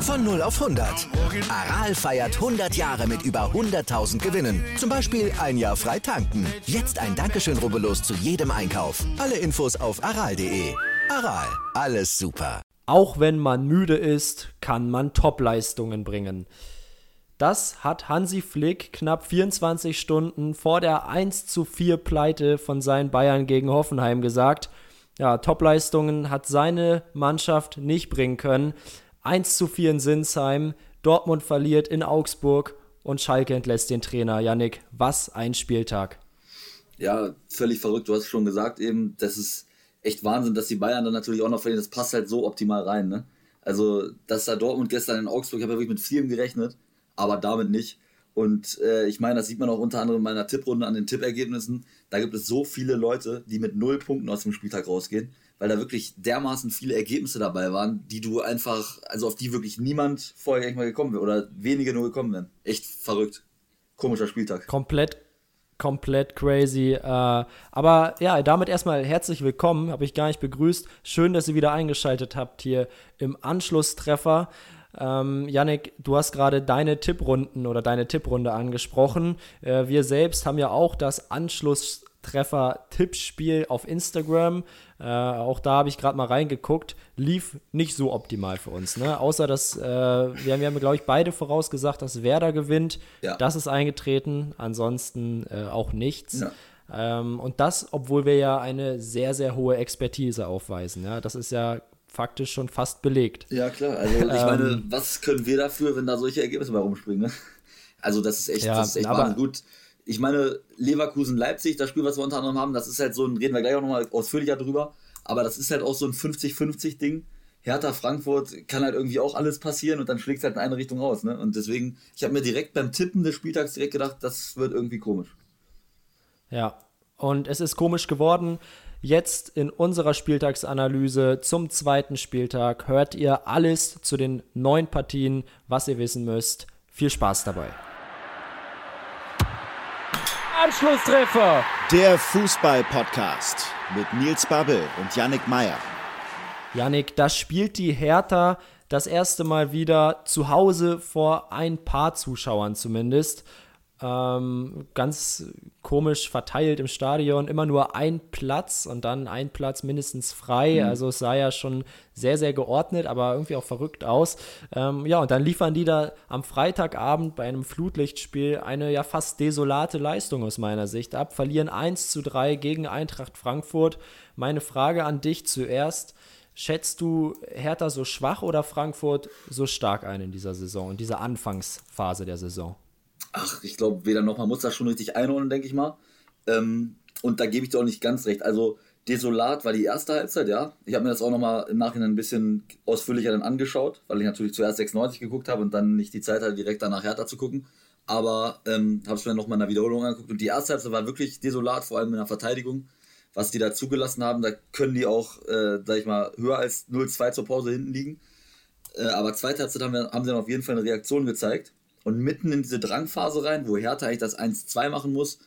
Von 0 auf 100. Aral feiert 100 Jahre mit über 100.000 Gewinnen. Zum Beispiel ein Jahr frei tanken. Jetzt ein Dankeschön, rubbellos zu jedem Einkauf. Alle Infos auf aral.de. Aral, alles super. Auch wenn man müde ist, kann man Topleistungen bringen. Das hat Hansi Flick knapp 24 Stunden vor der 1 zu 4 Pleite von seinen Bayern gegen Hoffenheim gesagt. Ja, Topleistungen hat seine Mannschaft nicht bringen können. 1 zu 4 in Sinsheim, Dortmund verliert in Augsburg und Schalke entlässt den Trainer. Yannick, was ein Spieltag. Ja, völlig verrückt. Du hast schon gesagt eben, das ist echt Wahnsinn, dass die Bayern dann natürlich auch noch verlieren. Das passt halt so optimal rein. Ne? Also, dass da Dortmund gestern in Augsburg, ich habe ja wirklich mit vielem gerechnet, aber damit nicht. Und äh, ich meine, das sieht man auch unter anderem in meiner Tipprunde an den Tippergebnissen. Da gibt es so viele Leute, die mit null Punkten aus dem Spieltag rausgehen weil da wirklich dermaßen viele Ergebnisse dabei waren, die du einfach, also auf die wirklich niemand vorher mal gekommen wäre oder wenige nur gekommen wären. Echt verrückt. Komischer Spieltag. Komplett, komplett crazy. Äh, aber ja, damit erstmal herzlich willkommen, habe ich gar nicht begrüßt. Schön, dass ihr wieder eingeschaltet habt hier im Anschlusstreffer. Ähm, Yannick, du hast gerade deine Tipprunden oder deine Tipprunde angesprochen. Äh, wir selbst haben ja auch das Anschlusstreffer-Tippspiel auf Instagram. Äh, auch da habe ich gerade mal reingeguckt, lief nicht so optimal für uns. Ne? Außer dass äh, wir haben, wir haben glaube ich, beide vorausgesagt, dass Werder gewinnt. Ja. Das ist eingetreten, ansonsten äh, auch nichts. Ja. Ähm, und das, obwohl wir ja eine sehr, sehr hohe Expertise aufweisen. Ja? Das ist ja faktisch schon fast belegt. Ja, klar. Also ich meine, ähm, was können wir dafür, wenn da solche Ergebnisse bei rumspringen? Ne? Also das ist echt, ja, das ist echt aber, gut ich meine, Leverkusen-Leipzig, das Spiel, was wir unter anderem haben, das ist halt so ein, reden wir gleich auch nochmal ausführlicher drüber, aber das ist halt auch so ein 50-50-Ding. Hertha Frankfurt kann halt irgendwie auch alles passieren und dann schlägt es halt in eine Richtung raus. Ne? Und deswegen, ich habe mir direkt beim Tippen des Spieltags direkt gedacht, das wird irgendwie komisch. Ja, und es ist komisch geworden. Jetzt in unserer Spieltagsanalyse zum zweiten Spieltag hört ihr alles zu den neun Partien, was ihr wissen müsst. Viel Spaß dabei. Anschlusstreffer. Der Fußball-Podcast mit Nils Babbel und Yannick Meyer. Yannick, da spielt die Hertha das erste Mal wieder zu Hause vor ein paar Zuschauern zumindest. Ähm, ganz komisch verteilt im Stadion, immer nur ein Platz und dann ein Platz mindestens frei. Mhm. Also es sah ja schon sehr, sehr geordnet, aber irgendwie auch verrückt aus. Ähm, ja, und dann liefern die da am Freitagabend bei einem Flutlichtspiel eine ja fast desolate Leistung aus meiner Sicht ab, verlieren 1 zu 3 gegen Eintracht Frankfurt. Meine Frage an dich zuerst. Schätzt du Hertha so schwach oder Frankfurt so stark ein in dieser Saison, in dieser Anfangsphase der Saison? Ach, ich glaube, weder noch, man muss das schon richtig einordnen, denke ich mal. Ähm, und da gebe ich dir auch nicht ganz recht. Also, desolat war die erste Halbzeit, ja. Ich habe mir das auch nochmal im Nachhinein ein bisschen ausführlicher dann angeschaut, weil ich natürlich zuerst 96 geguckt habe und dann nicht die Zeit hatte, direkt danach Hertha zu gucken. Aber ähm, habe es mir nochmal in der Wiederholung angeguckt und die erste Halbzeit war wirklich desolat, vor allem in der Verteidigung. Was die da zugelassen haben, da können die auch, äh, sag ich mal, höher als 0-2 zur Pause hinten liegen. Äh, aber zweite Halbzeit haben, wir, haben sie dann auf jeden Fall eine Reaktion gezeigt. Und mitten in diese Drangphase rein, wo Hertha eigentlich das 1-2 machen muss,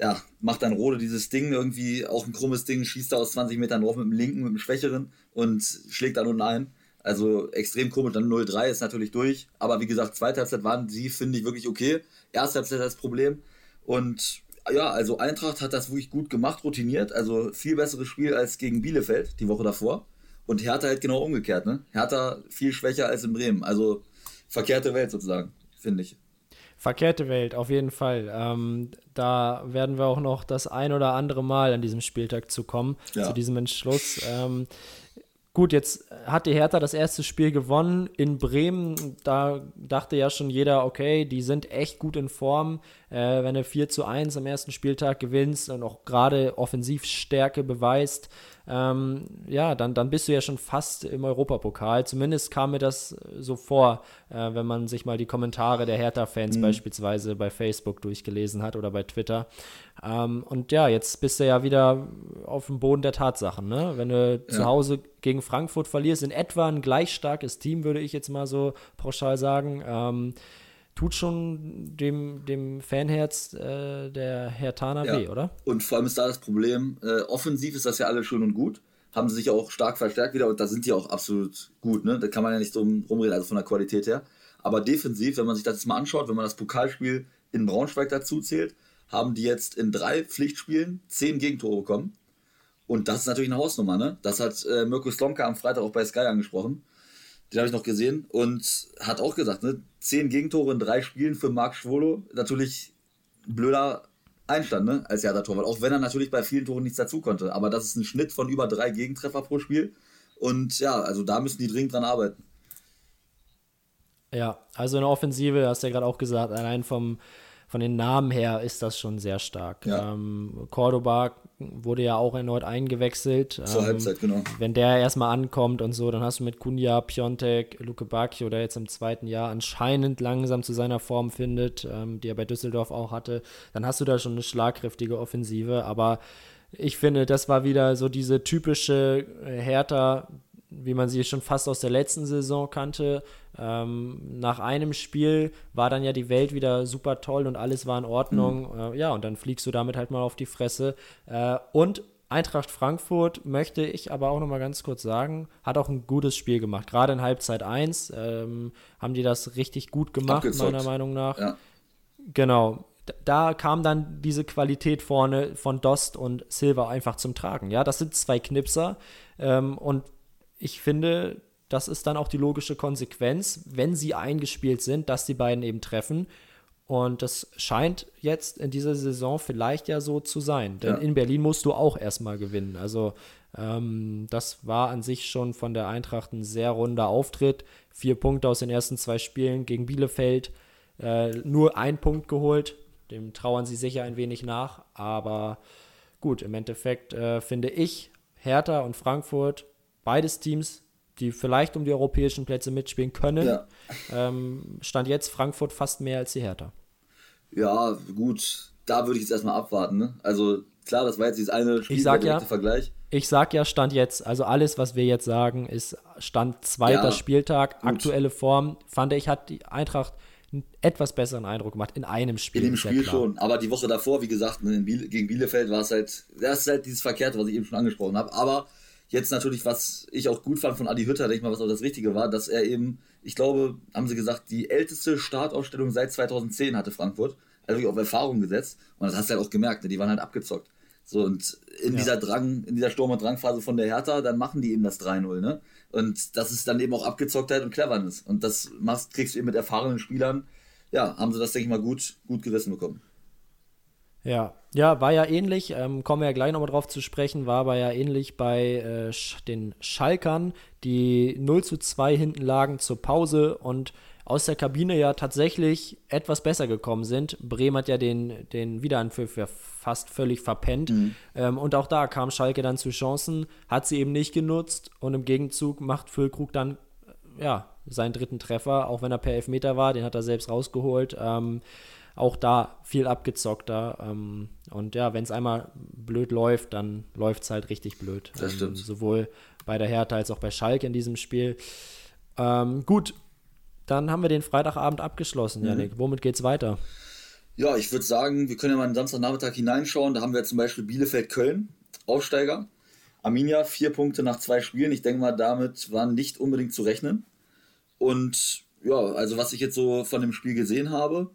ja, macht dann Rode dieses Ding irgendwie, auch ein krummes Ding, schießt da aus 20 Metern drauf mit dem linken, mit dem schwächeren und schlägt dann unten ein. Also extrem komisch, dann 0-3 ist natürlich durch. Aber wie gesagt, zweite Halbzeit waren sie, finde ich, wirklich okay. Erste Halbzeit das Problem. Und ja, also Eintracht hat das wirklich gut gemacht, routiniert. Also viel besseres Spiel als gegen Bielefeld die Woche davor. Und Hertha halt genau umgekehrt, ne? Hertha viel schwächer als in Bremen. Also verkehrte Welt sozusagen finde ich. Verkehrte Welt, auf jeden Fall. Ähm, da werden wir auch noch das ein oder andere Mal an diesem Spieltag zu kommen, ja. zu diesem Entschluss. Ähm, gut, jetzt hat die Hertha das erste Spiel gewonnen in Bremen. Da dachte ja schon jeder, okay, die sind echt gut in Form. Äh, wenn du 4 zu 1 am ersten Spieltag gewinnst und auch gerade Offensivstärke beweist, ähm, ja, dann, dann bist du ja schon fast im Europapokal. Zumindest kam mir das so vor, äh, wenn man sich mal die Kommentare der Hertha-Fans mhm. beispielsweise bei Facebook durchgelesen hat oder bei Twitter. Ähm, und ja, jetzt bist du ja wieder auf dem Boden der Tatsachen. Ne? Wenn du ja. zu Hause gegen Frankfurt verlierst, in etwa ein gleich starkes Team, würde ich jetzt mal so pauschal sagen. Ähm, tut schon dem, dem Fanherz äh, der Hertaner ja. weh, oder? Und vor allem ist da das Problem, äh, offensiv ist das ja alles schön und gut. Haben sie sich auch stark verstärkt wieder und da sind die auch absolut gut, ne? Da kann man ja nicht drum rumreden, also von der Qualität her. Aber defensiv, wenn man sich das jetzt mal anschaut, wenn man das Pokalspiel in Braunschweig dazu zählt, haben die jetzt in drei Pflichtspielen zehn Gegentore bekommen. Und das ist natürlich eine Hausnummer, ne? Das hat äh, Mirko Slomka am Freitag auch bei Sky angesprochen. Den habe ich noch gesehen und hat auch gesagt, ne? Zehn Gegentore in drei Spielen für Marc Schwolo. Natürlich blöder Einstand, ne? Als Hertha-Torwart. Auch wenn er natürlich bei vielen Toren nichts dazu konnte. Aber das ist ein Schnitt von über drei Gegentreffer pro Spiel. Und ja, also da müssen die dringend dran arbeiten. Ja, also eine Offensive, hast du ja gerade auch gesagt, allein vom, von den Namen her ist das schon sehr stark. Ja. Ähm, Cordoba wurde ja auch erneut eingewechselt. Zur ähm, Halbzeit, genau. Wenn der erstmal ankommt und so, dann hast du mit Kunja, Piontek, Luke Bacchio, der jetzt im zweiten Jahr anscheinend langsam zu seiner Form findet, ähm, die er bei Düsseldorf auch hatte, dann hast du da schon eine schlagkräftige Offensive. Aber ich finde, das war wieder so diese typische äh, Hertha, wie man sie schon fast aus der letzten Saison kannte. Ähm, nach einem Spiel war dann ja die Welt wieder super toll und alles war in Ordnung. Mhm. Äh, ja, und dann fliegst du damit halt mal auf die Fresse. Äh, und Eintracht Frankfurt möchte ich aber auch noch mal ganz kurz sagen, hat auch ein gutes Spiel gemacht. Gerade in Halbzeit 1 ähm, haben die das richtig gut gemacht, Abgezockt. meiner Meinung nach. Ja. Genau. Da kam dann diese Qualität vorne von Dost und Silva einfach zum Tragen. Ja, das sind zwei Knipser. Ähm, und ich finde, das ist dann auch die logische Konsequenz, wenn sie eingespielt sind, dass die beiden eben treffen. Und das scheint jetzt in dieser Saison vielleicht ja so zu sein. Denn ja. in Berlin musst du auch erstmal gewinnen. Also ähm, das war an sich schon von der Eintracht ein sehr runder Auftritt. Vier Punkte aus den ersten zwei Spielen gegen Bielefeld. Äh, nur ein Punkt geholt. Dem trauern sie sicher ein wenig nach. Aber gut, im Endeffekt äh, finde ich, Hertha und Frankfurt beides Teams, die vielleicht um die europäischen Plätze mitspielen können. Ja. Ähm, stand jetzt Frankfurt fast mehr als die Hertha. Ja, gut, da würde ich jetzt erstmal abwarten. Ne? Also klar, das war jetzt dieses eine Spiel, ich sag ja, Vergleich. Ich sag ja, Stand jetzt, also alles, was wir jetzt sagen, ist Stand zweiter ja, Spieltag, gut. aktuelle Form. Fand ich, hat die Eintracht einen etwas besseren Eindruck gemacht in einem Spiel. In dem Spiel schon, aber die Woche davor, wie gesagt, ne, Biele, gegen Bielefeld war es halt, das ist halt dieses Verkehrte, was ich eben schon angesprochen habe. Aber Jetzt natürlich, was ich auch gut fand von Adi Hütter, denke ich mal, was auch das Richtige war, dass er eben, ich glaube, haben sie gesagt, die älteste Startausstellung seit 2010 hatte Frankfurt. Also wirklich auf Erfahrung gesetzt. Und das hast du halt auch gemerkt, ne? die waren halt abgezockt. So, und in ja. dieser Drang, in dieser Sturm- und Drangphase von der Hertha, dann machen die eben das 3-0, ne? Und das ist dann eben auch Abgezocktheit und Cleverness. Und das machst, kriegst du eben mit erfahrenen Spielern. Ja, haben sie das, denke ich mal, gut, gut gerissen bekommen. Ja, ja, war ja ähnlich, ähm, kommen wir ja gleich nochmal drauf zu sprechen, war aber ja ähnlich bei äh, den Schalkern, die 0 zu 2 hinten lagen zur Pause und aus der Kabine ja tatsächlich etwas besser gekommen sind. Bremen hat ja den, den Wiederanpfiff ja fast völlig verpennt. Mhm. Ähm, und auch da kam Schalke dann zu Chancen, hat sie eben nicht genutzt und im Gegenzug macht Füllkrug dann ja, seinen dritten Treffer, auch wenn er per Elfmeter war, den hat er selbst rausgeholt. Ähm, auch da viel abgezockter. Ähm, und ja, wenn es einmal blöd läuft, dann läuft es halt richtig blöd. Das ähm, stimmt. Sowohl bei der Hertha als auch bei Schalke in diesem Spiel. Ähm, gut, dann haben wir den Freitagabend abgeschlossen, mhm. Janik. Womit geht's weiter? Ja, ich würde sagen, wir können ja mal den Samstagnachmittag hineinschauen. Da haben wir zum Beispiel Bielefeld-Köln, Aufsteiger. Arminia, vier Punkte nach zwei Spielen. Ich denke mal, damit waren nicht unbedingt zu rechnen. Und ja, also was ich jetzt so von dem Spiel gesehen habe,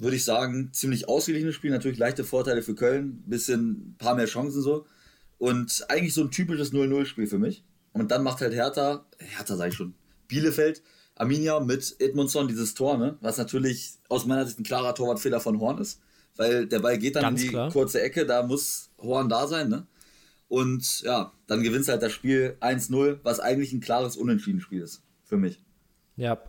würde ich sagen, ziemlich ausgeglichenes Spiel. Natürlich leichte Vorteile für Köln, bisschen, paar mehr Chancen so. Und eigentlich so ein typisches 0-0-Spiel für mich. Und dann macht halt Hertha, Hertha sage ich schon, Bielefeld, Arminia mit Edmundson dieses Tor, ne? Was natürlich aus meiner Sicht ein klarer Torwartfehler von Horn ist. Weil der Ball geht dann Ganz in die klar. kurze Ecke, da muss Horn da sein, ne? Und ja, dann gewinnt halt das Spiel 1-0, was eigentlich ein klares Unentschieden-Spiel ist. Für mich. Ja,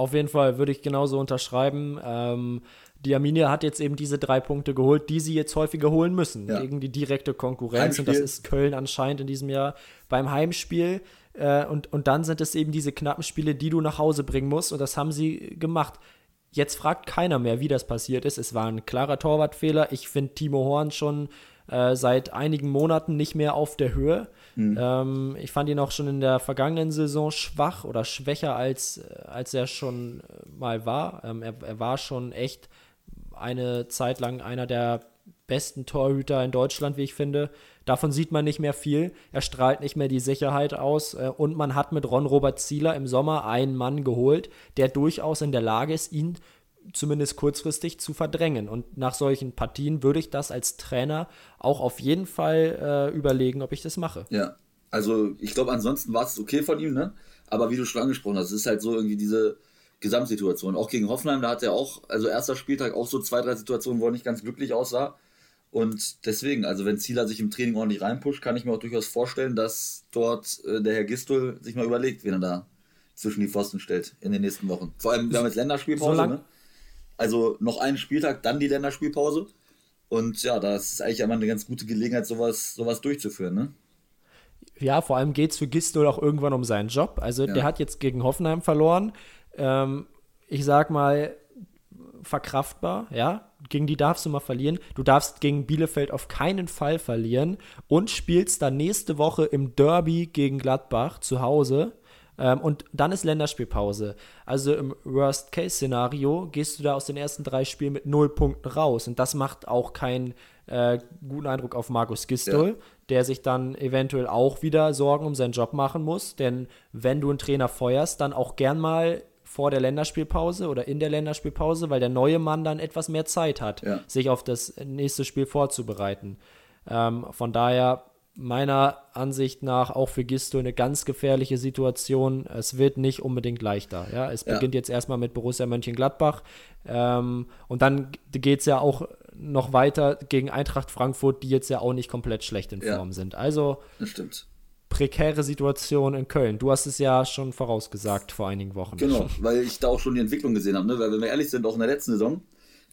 auf jeden Fall würde ich genauso unterschreiben. Ähm, die Arminia hat jetzt eben diese drei Punkte geholt, die sie jetzt häufiger holen müssen ja. gegen die direkte Konkurrenz. Heimspiel. Und das ist Köln anscheinend in diesem Jahr beim Heimspiel. Äh, und, und dann sind es eben diese knappen Spiele, die du nach Hause bringen musst. Und das haben sie gemacht. Jetzt fragt keiner mehr, wie das passiert ist. Es war ein klarer Torwartfehler. Ich finde Timo Horn schon äh, seit einigen Monaten nicht mehr auf der Höhe. Mhm. Ähm, ich fand ihn auch schon in der vergangenen Saison schwach oder schwächer, als, äh, als er schon äh, mal war. Ähm, er, er war schon echt eine Zeit lang einer der besten Torhüter in Deutschland, wie ich finde. Davon sieht man nicht mehr viel. Er strahlt nicht mehr die Sicherheit aus. Äh, und man hat mit Ron Robert Zieler im Sommer einen Mann geholt, der durchaus in der Lage ist, ihn zumindest kurzfristig zu verdrängen. Und nach solchen Partien würde ich das als Trainer auch auf jeden Fall äh, überlegen, ob ich das mache. Ja, also ich glaube, ansonsten war es okay von ihm, ne? Aber wie du schon angesprochen hast, es ist halt so irgendwie diese Gesamtsituation. Auch gegen Hoffenheim, da hat er auch, also erster Spieltag, auch so zwei, drei Situationen, wo er nicht ganz glücklich aussah. Und deswegen, also wenn Zieler sich im Training ordentlich reinpusht, kann ich mir auch durchaus vorstellen, dass dort äh, der Herr Gistol sich mal überlegt, wen er da zwischen die Pfosten stellt in den nächsten Wochen. Vor allem, wir haben jetzt Länderspielpause, so ne? Also noch einen Spieltag, dann die Länderspielpause. Und ja, das ist eigentlich immer eine ganz gute Gelegenheit, sowas, sowas durchzuführen, ne? Ja, vor allem geht es für Gistol auch irgendwann um seinen Job. Also ja. der hat jetzt gegen Hoffenheim verloren. Ähm, ich sag mal, verkraftbar, ja. Gegen die darfst du mal verlieren. Du darfst gegen Bielefeld auf keinen Fall verlieren und spielst dann nächste Woche im Derby gegen Gladbach zu Hause. Ähm, und dann ist Länderspielpause. Also im Worst-Case-Szenario gehst du da aus den ersten drei Spielen mit null Punkten raus. Und das macht auch keinen äh, guten Eindruck auf Markus Gistol, ja. der sich dann eventuell auch wieder Sorgen um seinen Job machen muss. Denn wenn du einen Trainer feuerst, dann auch gern mal vor der Länderspielpause oder in der Länderspielpause, weil der neue Mann dann etwas mehr Zeit hat, ja. sich auf das nächste Spiel vorzubereiten. Ähm, von daher meiner Ansicht nach auch für Gisto eine ganz gefährliche Situation. Es wird nicht unbedingt leichter. Ja? Es ja. beginnt jetzt erstmal mit Borussia Mönchengladbach ähm, und dann geht es ja auch noch weiter gegen Eintracht Frankfurt, die jetzt ja auch nicht komplett schlecht in Form ja. sind. Also prekäre Situation in Köln. Du hast es ja schon vorausgesagt vor einigen Wochen. Genau, weil ich da auch schon die Entwicklung gesehen habe. Ne? Weil wenn wir ehrlich sind, auch in der letzten Saison,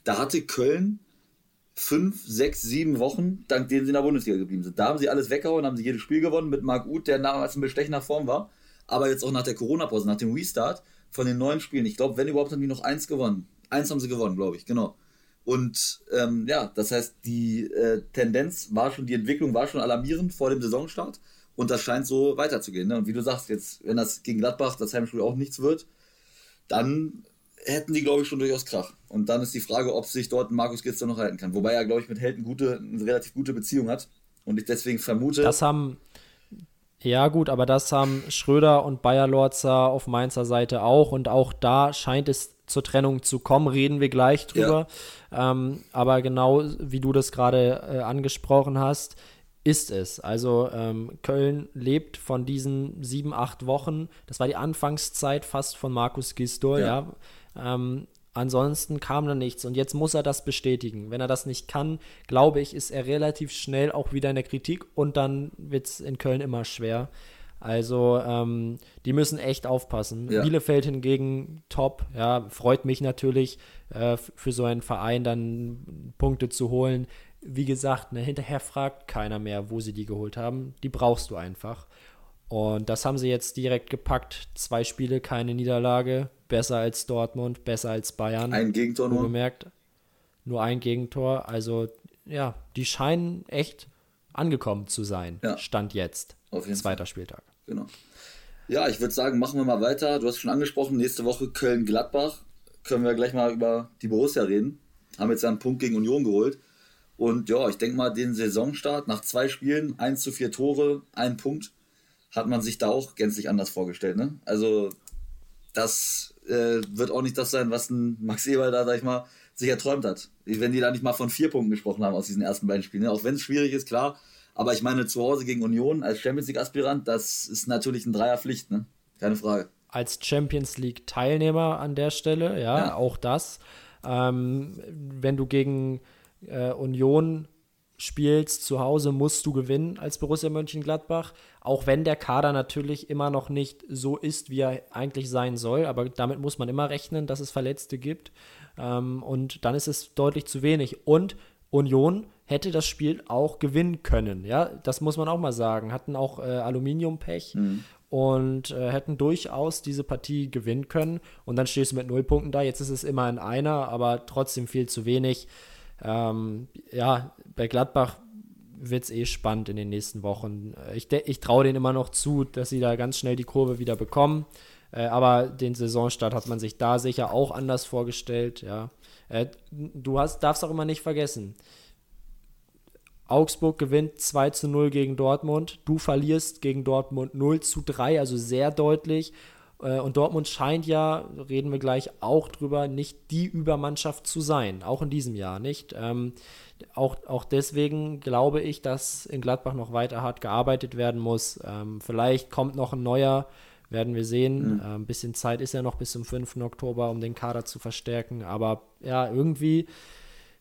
da hatte Köln fünf, sechs, sieben Wochen, dank denen sie in der Bundesliga geblieben sind. Da haben sie alles weggehauen, haben sie jedes Spiel gewonnen mit Marc Uth, der damals in bestechender Form war. Aber jetzt auch nach der Corona-Pause, nach dem Restart von den neuen Spielen, ich glaube, wenn überhaupt, haben die noch eins gewonnen. Eins haben sie gewonnen, glaube ich, genau. Und ähm, ja, das heißt, die äh, Tendenz war schon, die Entwicklung war schon alarmierend vor dem Saisonstart. Und das scheint so weiterzugehen. Ne? Und wie du sagst, jetzt, wenn das gegen Gladbach, das Heimspiel auch nichts wird, dann hätten die, glaube ich, schon durchaus Krach. Und dann ist die Frage, ob sich dort Markus Gitzer noch halten kann. Wobei er, glaube ich, mit Helden gute, eine relativ gute Beziehung hat. Und ich deswegen vermute. Das haben. Ja, gut, aber das haben Schröder und Bayer Lorzer auf Mainzer Seite auch. Und auch da scheint es zur Trennung zu kommen, reden wir gleich drüber. Ja. Ähm, aber genau wie du das gerade äh, angesprochen hast, ist es. Also ähm, Köln lebt von diesen sieben, acht Wochen. Das war die Anfangszeit fast von Markus Gisdol, ja. ja ähm, ansonsten kam da nichts und jetzt muss er das bestätigen. Wenn er das nicht kann, glaube ich, ist er relativ schnell auch wieder in der Kritik und dann wird es in Köln immer schwer. Also ähm, die müssen echt aufpassen. Ja. Bielefeld hingegen top, ja, freut mich natürlich äh, für so einen Verein dann Punkte zu holen. Wie gesagt, ne, hinterher fragt keiner mehr, wo sie die geholt haben. Die brauchst du einfach. Und das haben sie jetzt direkt gepackt. Zwei Spiele, keine Niederlage. Besser als Dortmund, besser als Bayern. Ein Gegentor nur. Gemerkt. Nur ein Gegentor. Also, ja, die scheinen echt angekommen zu sein. Ja. Stand jetzt. Auf jeden Zweiter Fall. Spieltag. Genau. Ja, ich würde sagen, machen wir mal weiter. Du hast schon angesprochen, nächste Woche Köln-Gladbach. Können wir gleich mal über die Borussia reden. Haben jetzt ja einen Punkt gegen Union geholt. Und ja, ich denke mal, den Saisonstart nach zwei Spielen, 1 zu 4 Tore, ein Punkt hat man sich da auch gänzlich anders vorgestellt. Ne? Also das äh, wird auch nicht das sein, was ein Max Eber da, sag ich mal, sich erträumt hat. Wenn die da nicht mal von vier Punkten gesprochen haben aus diesen ersten beiden Spielen. Ne? Auch wenn es schwierig ist, klar. Aber ich meine, zu Hause gegen Union als Champions League-Aspirant, das ist natürlich ein Dreierpflicht, ne? Keine Frage. Als Champions League-Teilnehmer an der Stelle, ja, ja. auch das. Ähm, wenn du gegen äh, Union spielst zu Hause, musst du gewinnen als Borussia Mönchengladbach, auch wenn der Kader natürlich immer noch nicht so ist, wie er eigentlich sein soll, aber damit muss man immer rechnen, dass es Verletzte gibt. Ähm, und dann ist es deutlich zu wenig. Und Union hätte das Spiel auch gewinnen können, ja, das muss man auch mal sagen, hatten auch äh, Aluminiumpech mhm. und äh, hätten durchaus diese Partie gewinnen können. Und dann stehst du mit null Punkten da, jetzt ist es immer in einer, aber trotzdem viel zu wenig. Ähm, ja, bei Gladbach wird es eh spannend in den nächsten Wochen. Ich, ich traue denen immer noch zu, dass sie da ganz schnell die Kurve wieder bekommen. Äh, aber den Saisonstart hat man sich da sicher auch anders vorgestellt. Ja. Äh, du hast, darfst auch immer nicht vergessen. Augsburg gewinnt 2 zu 0 gegen Dortmund. Du verlierst gegen Dortmund 0 zu 3, also sehr deutlich. Äh, und Dortmund scheint ja, reden wir gleich auch drüber, nicht die Übermannschaft zu sein. Auch in diesem Jahr nicht. Ähm, auch, auch deswegen glaube ich, dass in Gladbach noch weiter hart gearbeitet werden muss. Ähm, vielleicht kommt noch ein neuer, werden wir sehen. Mhm. Äh, ein bisschen Zeit ist ja noch bis zum 5. Oktober, um den Kader zu verstärken. Aber ja, irgendwie,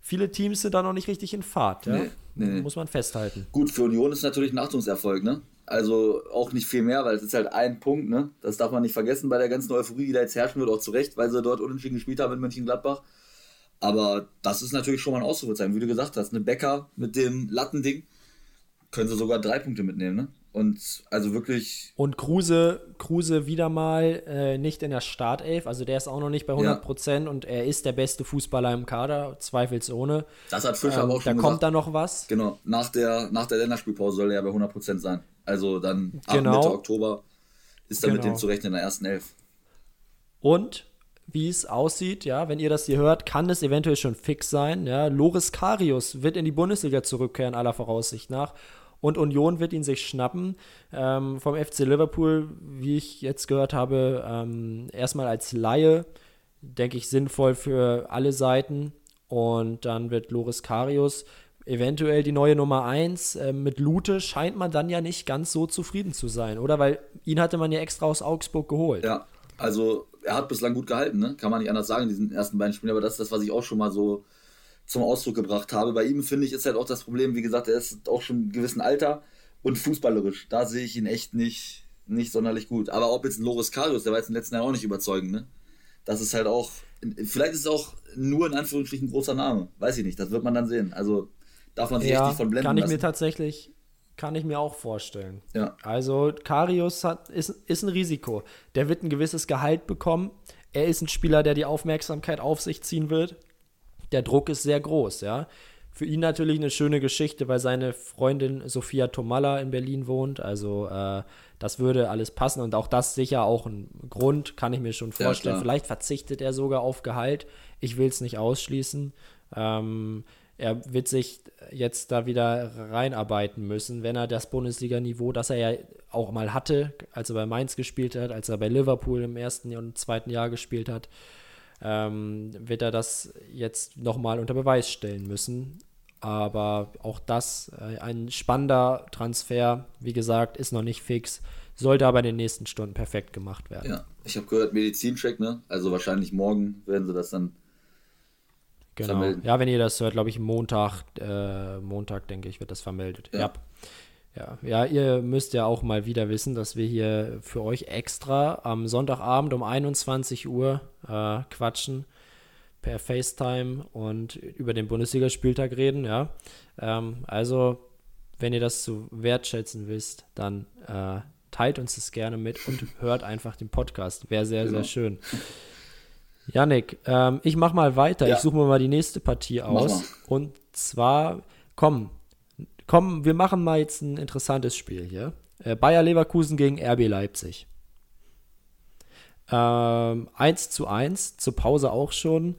viele Teams sind da noch nicht richtig in Fahrt. Ja? Nee, nee. Muss man festhalten. Gut, für Union ist natürlich ein Achtungserfolg, ne? Also auch nicht viel mehr, weil es ist halt ein Punkt, ne? Das darf man nicht vergessen bei der ganzen Euphorie, die da jetzt herrschen wird, auch zu Recht, weil sie dort unentschieden gespielt haben in Mönchengladbach. Aber das ist natürlich schon mal ein Ausrufezeichen, wie du gesagt hast. Eine Bäcker mit dem Lattending können sie sogar drei Punkte mitnehmen, ne? Und also wirklich. Und Kruse, Kruse wieder mal äh, nicht in der Startelf. Also der ist auch noch nicht bei 100 Prozent ja. und er ist der beste Fußballer im Kader, zweifelsohne. Das hat Fischer ähm, aber auch schon Da gesagt. kommt da noch was. Genau, nach der, nach der Länderspielpause soll er ja bei 100 Prozent sein. Also dann ab genau. Mitte Oktober ist er genau. mit dem zu rechnen in der ersten Elf. Und wie es aussieht, ja, wenn ihr das hier hört, kann es eventuell schon fix sein. Ja. Loris Karius wird in die Bundesliga zurückkehren, aller Voraussicht nach und Union wird ihn sich schnappen. Ähm, vom FC Liverpool, wie ich jetzt gehört habe, ähm, erstmal als Laie, denke ich, sinnvoll für alle Seiten. Und dann wird Loris Karius eventuell die neue Nummer 1. Äh, mit Lute scheint man dann ja nicht ganz so zufrieden zu sein, oder? Weil ihn hatte man ja extra aus Augsburg geholt. Ja, also er hat bislang gut gehalten, ne? kann man nicht anders sagen in diesen ersten beiden Spielen, aber das ist das, was ich auch schon mal so zum Ausdruck gebracht habe. Bei ihm finde ich, ist halt auch das Problem, wie gesagt, er ist auch schon im gewissen Alter und fußballerisch. Da sehe ich ihn echt nicht, nicht sonderlich gut. Aber ob jetzt ein Loris Karius, der war jetzt im letzten Jahr auch nicht überzeugend, ne? Das ist halt auch, vielleicht ist es auch nur in Anführungsstrichen ein großer Name. Weiß ich nicht, das wird man dann sehen. Also darf man sich ja, echt nicht von blenden Kann ich lassen. mir tatsächlich, kann ich mir auch vorstellen. Ja. Also Karius hat, ist, ist ein Risiko. Der wird ein gewisses Gehalt bekommen. Er ist ein Spieler, der die Aufmerksamkeit auf sich ziehen wird der Druck ist sehr groß, ja. Für ihn natürlich eine schöne Geschichte, weil seine Freundin Sophia Tomalla in Berlin wohnt. Also äh, das würde alles passen und auch das sicher auch ein Grund, kann ich mir schon vorstellen. Ja, Vielleicht verzichtet er sogar auf Gehalt. Ich will es nicht ausschließen. Ähm, er wird sich jetzt da wieder reinarbeiten müssen, wenn er das Bundesliga-Niveau, das er ja auch mal hatte, als er bei Mainz gespielt hat, als er bei Liverpool im ersten und zweiten Jahr gespielt hat, ähm, wird er das jetzt nochmal unter Beweis stellen müssen. Aber auch das, äh, ein spannender Transfer, wie gesagt, ist noch nicht fix, sollte aber in den nächsten Stunden perfekt gemacht werden. Ja, ich habe gehört, Medizincheck, ne? Also wahrscheinlich morgen werden sie das dann Genau. Vermelden. Ja, wenn ihr das hört, glaube ich, Montag, äh, Montag, denke ich, wird das vermeldet. Ja. ja. Ja, ja, ihr müsst ja auch mal wieder wissen, dass wir hier für euch extra am Sonntagabend um 21 Uhr äh, quatschen per FaceTime und über den Bundesligaspieltag reden, ja. Ähm, also, wenn ihr das zu wertschätzen wisst, dann äh, teilt uns das gerne mit und hört einfach den Podcast. Wäre sehr, genau. sehr schön. Janik, ähm, ich mach mal weiter. Ja. Ich suche mir mal die nächste Partie aus. Und zwar, komm, Komm, wir machen mal jetzt ein interessantes Spiel hier. Äh, Bayer Leverkusen gegen RB Leipzig. Ähm, 1 zu 1, zur Pause auch schon.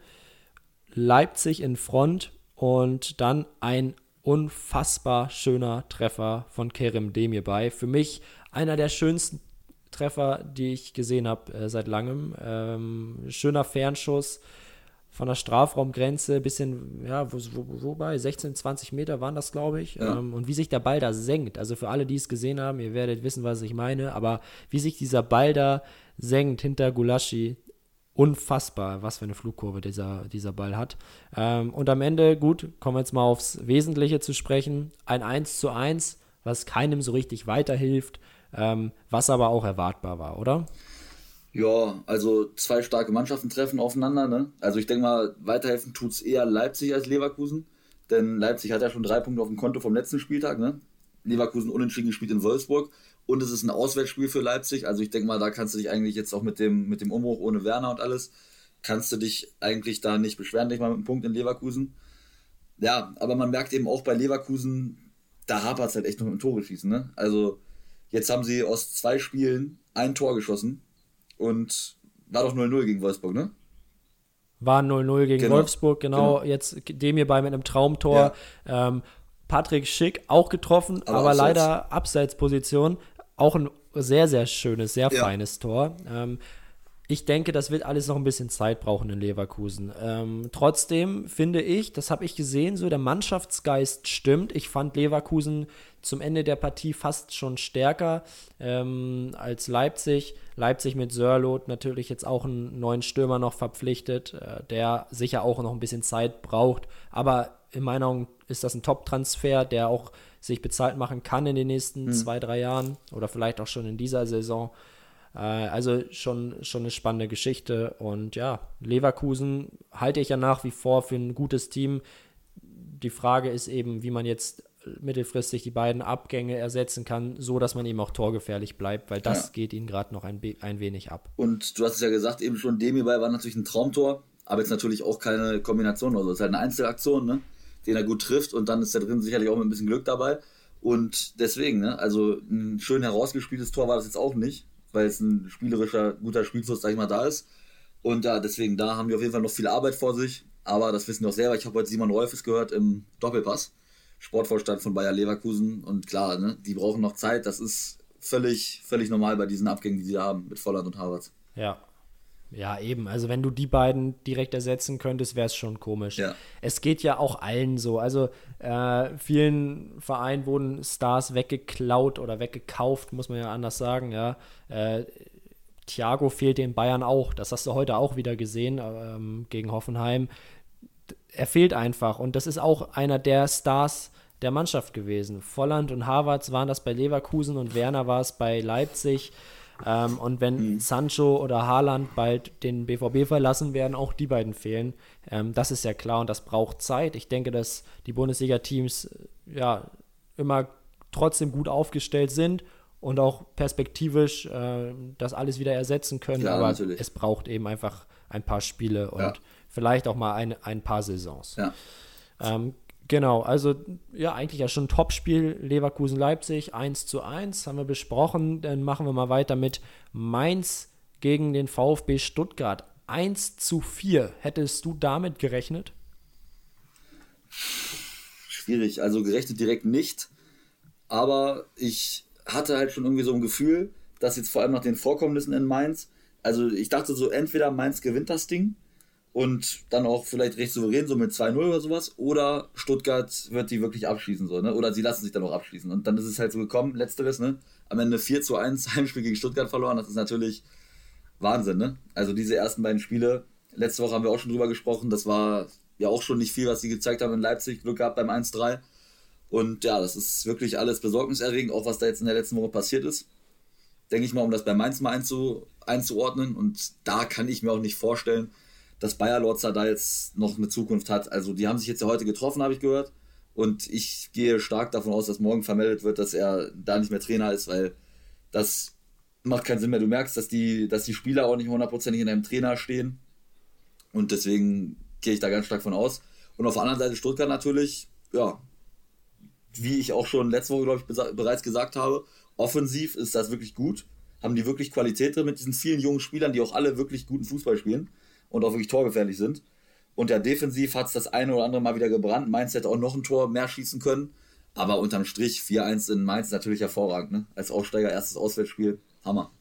Leipzig in Front und dann ein unfassbar schöner Treffer von Kerem Demir bei. Für mich einer der schönsten Treffer, die ich gesehen habe äh, seit langem. Ähm, schöner Fernschuss von der Strafraumgrenze, bisschen, ja, wo, wo, wobei, 16, 20 Meter waren das, glaube ich. Ja. Ähm, und wie sich der Ball da senkt. Also für alle, die es gesehen haben, ihr werdet wissen, was ich meine, aber wie sich dieser Ball da senkt hinter Gulaschi, unfassbar, was für eine Flugkurve dieser, dieser Ball hat. Ähm, und am Ende, gut, kommen wir jetzt mal aufs Wesentliche zu sprechen. Ein 1 zu 1, was keinem so richtig weiterhilft, ähm, was aber auch erwartbar war, oder? Ja, also zwei starke Mannschaften treffen aufeinander. Ne? Also ich denke mal, weiterhelfen tut es eher Leipzig als Leverkusen. Denn Leipzig hat ja schon drei Punkte auf dem Konto vom letzten Spieltag. Ne? Leverkusen unentschieden gespielt in Wolfsburg. Und es ist ein Auswärtsspiel für Leipzig. Also ich denke mal, da kannst du dich eigentlich jetzt auch mit dem, mit dem Umbruch ohne Werner und alles, kannst du dich eigentlich da nicht beschweren, dich mal mit einem Punkt in Leverkusen. Ja, aber man merkt eben auch bei Leverkusen, da hapert es halt echt noch im Tore schießen. Ne? Also jetzt haben sie aus zwei Spielen ein Tor geschossen und war doch 0-0 gegen Wolfsburg, ne? War 0-0 gegen genau. Wolfsburg, genau. genau. Jetzt dem hierbei mit einem Traumtor. Ja. Ähm, Patrick Schick auch getroffen, aber, aber leider Abseitsposition. Auch ein sehr, sehr schönes, sehr ja. feines Tor. Ähm, ich denke, das wird alles noch ein bisschen Zeit brauchen in Leverkusen. Ähm, trotzdem finde ich, das habe ich gesehen, so der Mannschaftsgeist stimmt. Ich fand Leverkusen zum Ende der Partie fast schon stärker ähm, als Leipzig. Leipzig mit Sörlot natürlich jetzt auch einen neuen Stürmer noch verpflichtet, äh, der sicher auch noch ein bisschen Zeit braucht. Aber in meiner Meinung ist das ein Top-Transfer, der auch sich bezahlt machen kann in den nächsten mhm. zwei, drei Jahren oder vielleicht auch schon in dieser Saison. Äh, also schon, schon eine spannende Geschichte. Und ja, Leverkusen halte ich ja nach wie vor für ein gutes Team. Die Frage ist eben, wie man jetzt mittelfristig die beiden Abgänge ersetzen kann, so dass man eben auch torgefährlich bleibt, weil das ja. geht ihnen gerade noch ein, ein wenig ab. Und du hast es ja gesagt, eben schon, Demi-Ball war natürlich ein Traumtor, aber jetzt natürlich auch keine Kombination oder so. Es ist halt eine Einzelaktion, ne? den er gut trifft und dann ist da drin sicherlich auch mit ein bisschen Glück dabei. Und deswegen, ne? also ein schön herausgespieltes Tor war das jetzt auch nicht, weil es ein spielerischer, guter Spielfluss, sag ich mal, da ist. Und ja, deswegen, da haben wir auf jeden Fall noch viel Arbeit vor sich. Aber das wissen wir auch selber. Ich habe heute Simon Rolfes gehört im Doppelpass, Sportvorstand von Bayer Leverkusen. Und klar, ne, die brauchen noch Zeit. Das ist völlig, völlig normal bei diesen Abgängen, die sie haben mit Volland und Harvard. Ja, ja, eben. Also wenn du die beiden direkt ersetzen könntest, wäre es schon komisch. Ja. Es geht ja auch allen so. Also äh, vielen Vereinen wurden Stars weggeklaut oder weggekauft, muss man ja anders sagen. Ja. Äh, Thiago fehlt den Bayern auch. Das hast du heute auch wieder gesehen ähm, gegen Hoffenheim. Er fehlt einfach. Und das ist auch einer der Stars der Mannschaft gewesen. Volland und Havertz waren das bei Leverkusen und Werner war es bei Leipzig. Ähm, und wenn mhm. Sancho oder Haaland bald den BVB verlassen werden, auch die beiden fehlen. Ähm, das ist ja klar und das braucht Zeit. Ich denke, dass die Bundesliga-Teams äh, ja immer trotzdem gut aufgestellt sind und auch perspektivisch äh, das alles wieder ersetzen können. Klar, aber natürlich. es braucht eben einfach ein paar Spiele und ja. vielleicht auch mal ein, ein paar Saisons. Ja. Ähm, Genau, also ja, eigentlich ja schon ein Topspiel Leverkusen-Leipzig 1 zu 1 haben wir besprochen. Dann machen wir mal weiter mit Mainz gegen den VfB Stuttgart 1 zu 4. Hättest du damit gerechnet? Schwierig, also gerechnet direkt nicht. Aber ich hatte halt schon irgendwie so ein Gefühl, dass jetzt vor allem nach den Vorkommnissen in Mainz, also ich dachte so, entweder Mainz gewinnt das Ding und dann auch vielleicht recht souverän, so mit 2-0 oder sowas. Oder Stuttgart wird die wirklich abschließen, so, ne? Oder sie lassen sich dann auch abschließen. Und dann ist es halt so gekommen, letzteres, ne? Am Ende 4 zu 1 Heimspiel gegen Stuttgart verloren. Das ist natürlich Wahnsinn, ne? Also diese ersten beiden Spiele, letzte Woche haben wir auch schon drüber gesprochen, das war ja auch schon nicht viel, was sie gezeigt haben in Leipzig. Glück gehabt beim 1-3. Und ja, das ist wirklich alles besorgniserregend, auch was da jetzt in der letzten Woche passiert ist. Denke ich mal, um das bei Mainz mal einzu, einzuordnen. Und da kann ich mir auch nicht vorstellen, dass Bayer Lorzer da jetzt noch eine Zukunft hat. Also die haben sich jetzt ja heute getroffen, habe ich gehört. Und ich gehe stark davon aus, dass morgen vermeldet wird, dass er da nicht mehr Trainer ist, weil das macht keinen Sinn mehr. Du merkst, dass die, dass die Spieler auch nicht hundertprozentig in einem Trainer stehen. Und deswegen gehe ich da ganz stark von aus. Und auf der anderen Seite Stuttgart natürlich, ja, wie ich auch schon letzte Woche, glaube ich, bereits gesagt habe, offensiv ist das wirklich gut. Haben die wirklich Qualität drin mit diesen vielen jungen Spielern, die auch alle wirklich guten Fußball spielen und auch wirklich torgefährlich sind. Und ja, defensiv hat es das eine oder andere Mal wieder gebrannt. Mainz hätte auch noch ein Tor mehr schießen können. Aber unterm Strich 4-1 in Mainz natürlich hervorragend. Ne? Als Aussteiger erstes Auswärtsspiel. Hammer.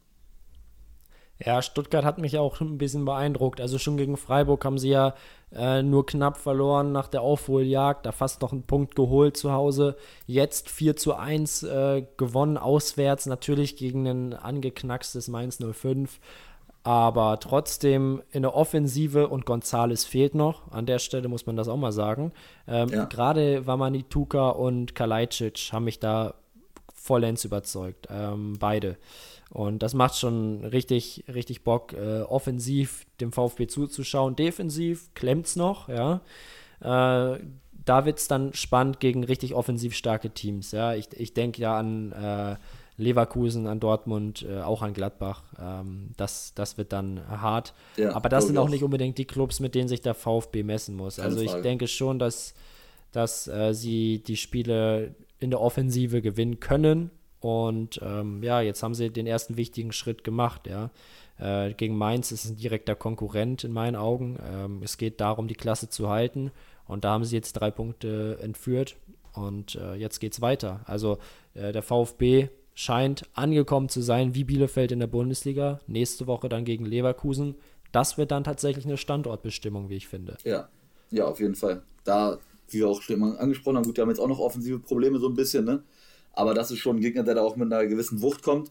Ja, Stuttgart hat mich auch ein bisschen beeindruckt. Also schon gegen Freiburg haben sie ja äh, nur knapp verloren nach der Aufholjagd, da fast noch einen Punkt geholt zu Hause. Jetzt 4 zu 1 äh, gewonnen auswärts, natürlich gegen ein angeknackstes Mainz 05 aber trotzdem in der Offensive und Gonzales fehlt noch. An der Stelle muss man das auch mal sagen. Ähm, ja. Gerade Wamanituka und Kalajdzic haben mich da vollends überzeugt. Ähm, beide. Und das macht schon richtig, richtig Bock, äh, offensiv dem VfB zuzuschauen. Defensiv klemmt es noch, ja. Äh, da wird es dann spannend gegen richtig offensiv starke Teams. Ja. Ich, ich denke ja an äh, Leverkusen, an Dortmund, äh, auch an Gladbach. Ähm, das, das wird dann hart. Ja, Aber das sind auch, auch nicht unbedingt die Clubs, mit denen sich der VfB messen muss. Keine also ich Frage. denke schon, dass, dass äh, sie die Spiele in der Offensive gewinnen können. Und ähm, ja, jetzt haben sie den ersten wichtigen Schritt gemacht, ja. Äh, gegen Mainz ist es ein direkter Konkurrent in meinen Augen. Ähm, es geht darum, die Klasse zu halten. Und da haben sie jetzt drei Punkte entführt. Und äh, jetzt es weiter. Also äh, der VfB scheint angekommen zu sein wie Bielefeld in der Bundesliga. Nächste Woche dann gegen Leverkusen. Das wird dann tatsächlich eine Standortbestimmung, wie ich finde. Ja, ja, auf jeden Fall. Da, wie wir auch schon angesprochen haben, gut, die haben jetzt auch noch offensive Probleme so ein bisschen, ne? Aber das ist schon ein Gegner, der da auch mit einer gewissen Wucht kommt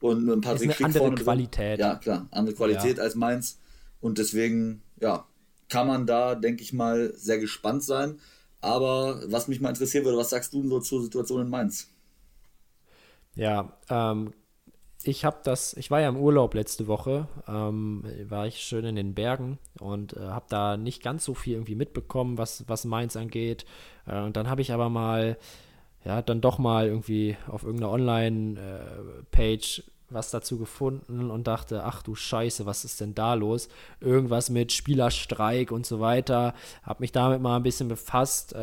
und mit ein paar ist eine andere Qualität. Drin. Ja, klar, andere Qualität ja. als Mainz. Und deswegen, ja, kann man da, denke ich mal, sehr gespannt sein. Aber was mich mal interessieren würde, was sagst du so zur Situation in Mainz? Ja, ähm, ich habe das, ich war ja im Urlaub letzte Woche, ähm, war ich schön in den Bergen und äh, habe da nicht ganz so viel irgendwie mitbekommen, was, was Mainz angeht. Äh, und dann habe ich aber mal, ja, dann doch mal irgendwie auf irgendeiner Online-Page äh, was dazu gefunden und dachte, ach du Scheiße, was ist denn da los? Irgendwas mit Spielerstreik und so weiter. Habe mich damit mal ein bisschen befasst.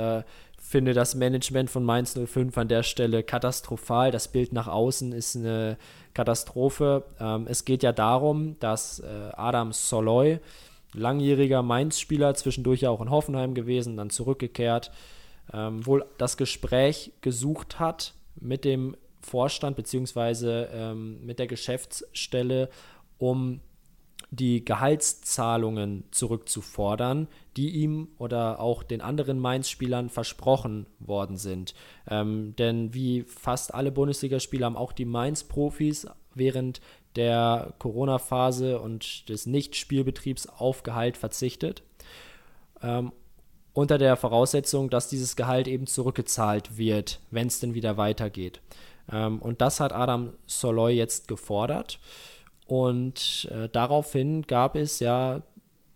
Finde das Management von Mainz 05 an der Stelle katastrophal. Das Bild nach außen ist eine Katastrophe. Ähm, es geht ja darum, dass äh, Adam Soloy, langjähriger Mainz-Spieler, zwischendurch ja auch in Hoffenheim gewesen, dann zurückgekehrt, ähm, wohl das Gespräch gesucht hat mit dem Vorstand bzw. Ähm, mit der Geschäftsstelle, um die Gehaltszahlungen zurückzufordern, die ihm oder auch den anderen Mainz-Spielern versprochen worden sind. Ähm, denn wie fast alle Bundesligaspieler haben auch die Mainz-Profis während der Corona-Phase und des Nicht-Spielbetriebs auf Gehalt verzichtet. Ähm, unter der Voraussetzung, dass dieses Gehalt eben zurückgezahlt wird, wenn es denn wieder weitergeht. Ähm, und das hat Adam Soloy jetzt gefordert. Und äh, daraufhin gab es ja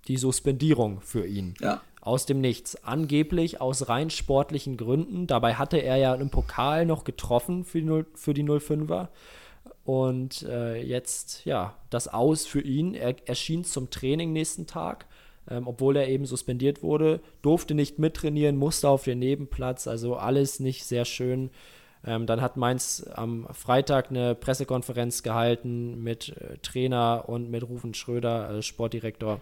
die Suspendierung für ihn. Ja. Aus dem Nichts. Angeblich aus rein sportlichen Gründen. Dabei hatte er ja im Pokal noch getroffen für die, 0, für die 05er. Und äh, jetzt, ja, das Aus für ihn. Er erschien zum Training nächsten Tag, ähm, obwohl er eben suspendiert wurde. Durfte nicht mittrainieren, musste auf den Nebenplatz. Also alles nicht sehr schön. Ähm, dann hat Mainz am Freitag eine Pressekonferenz gehalten mit äh, Trainer und mit Rufen Schröder, äh, Sportdirektor.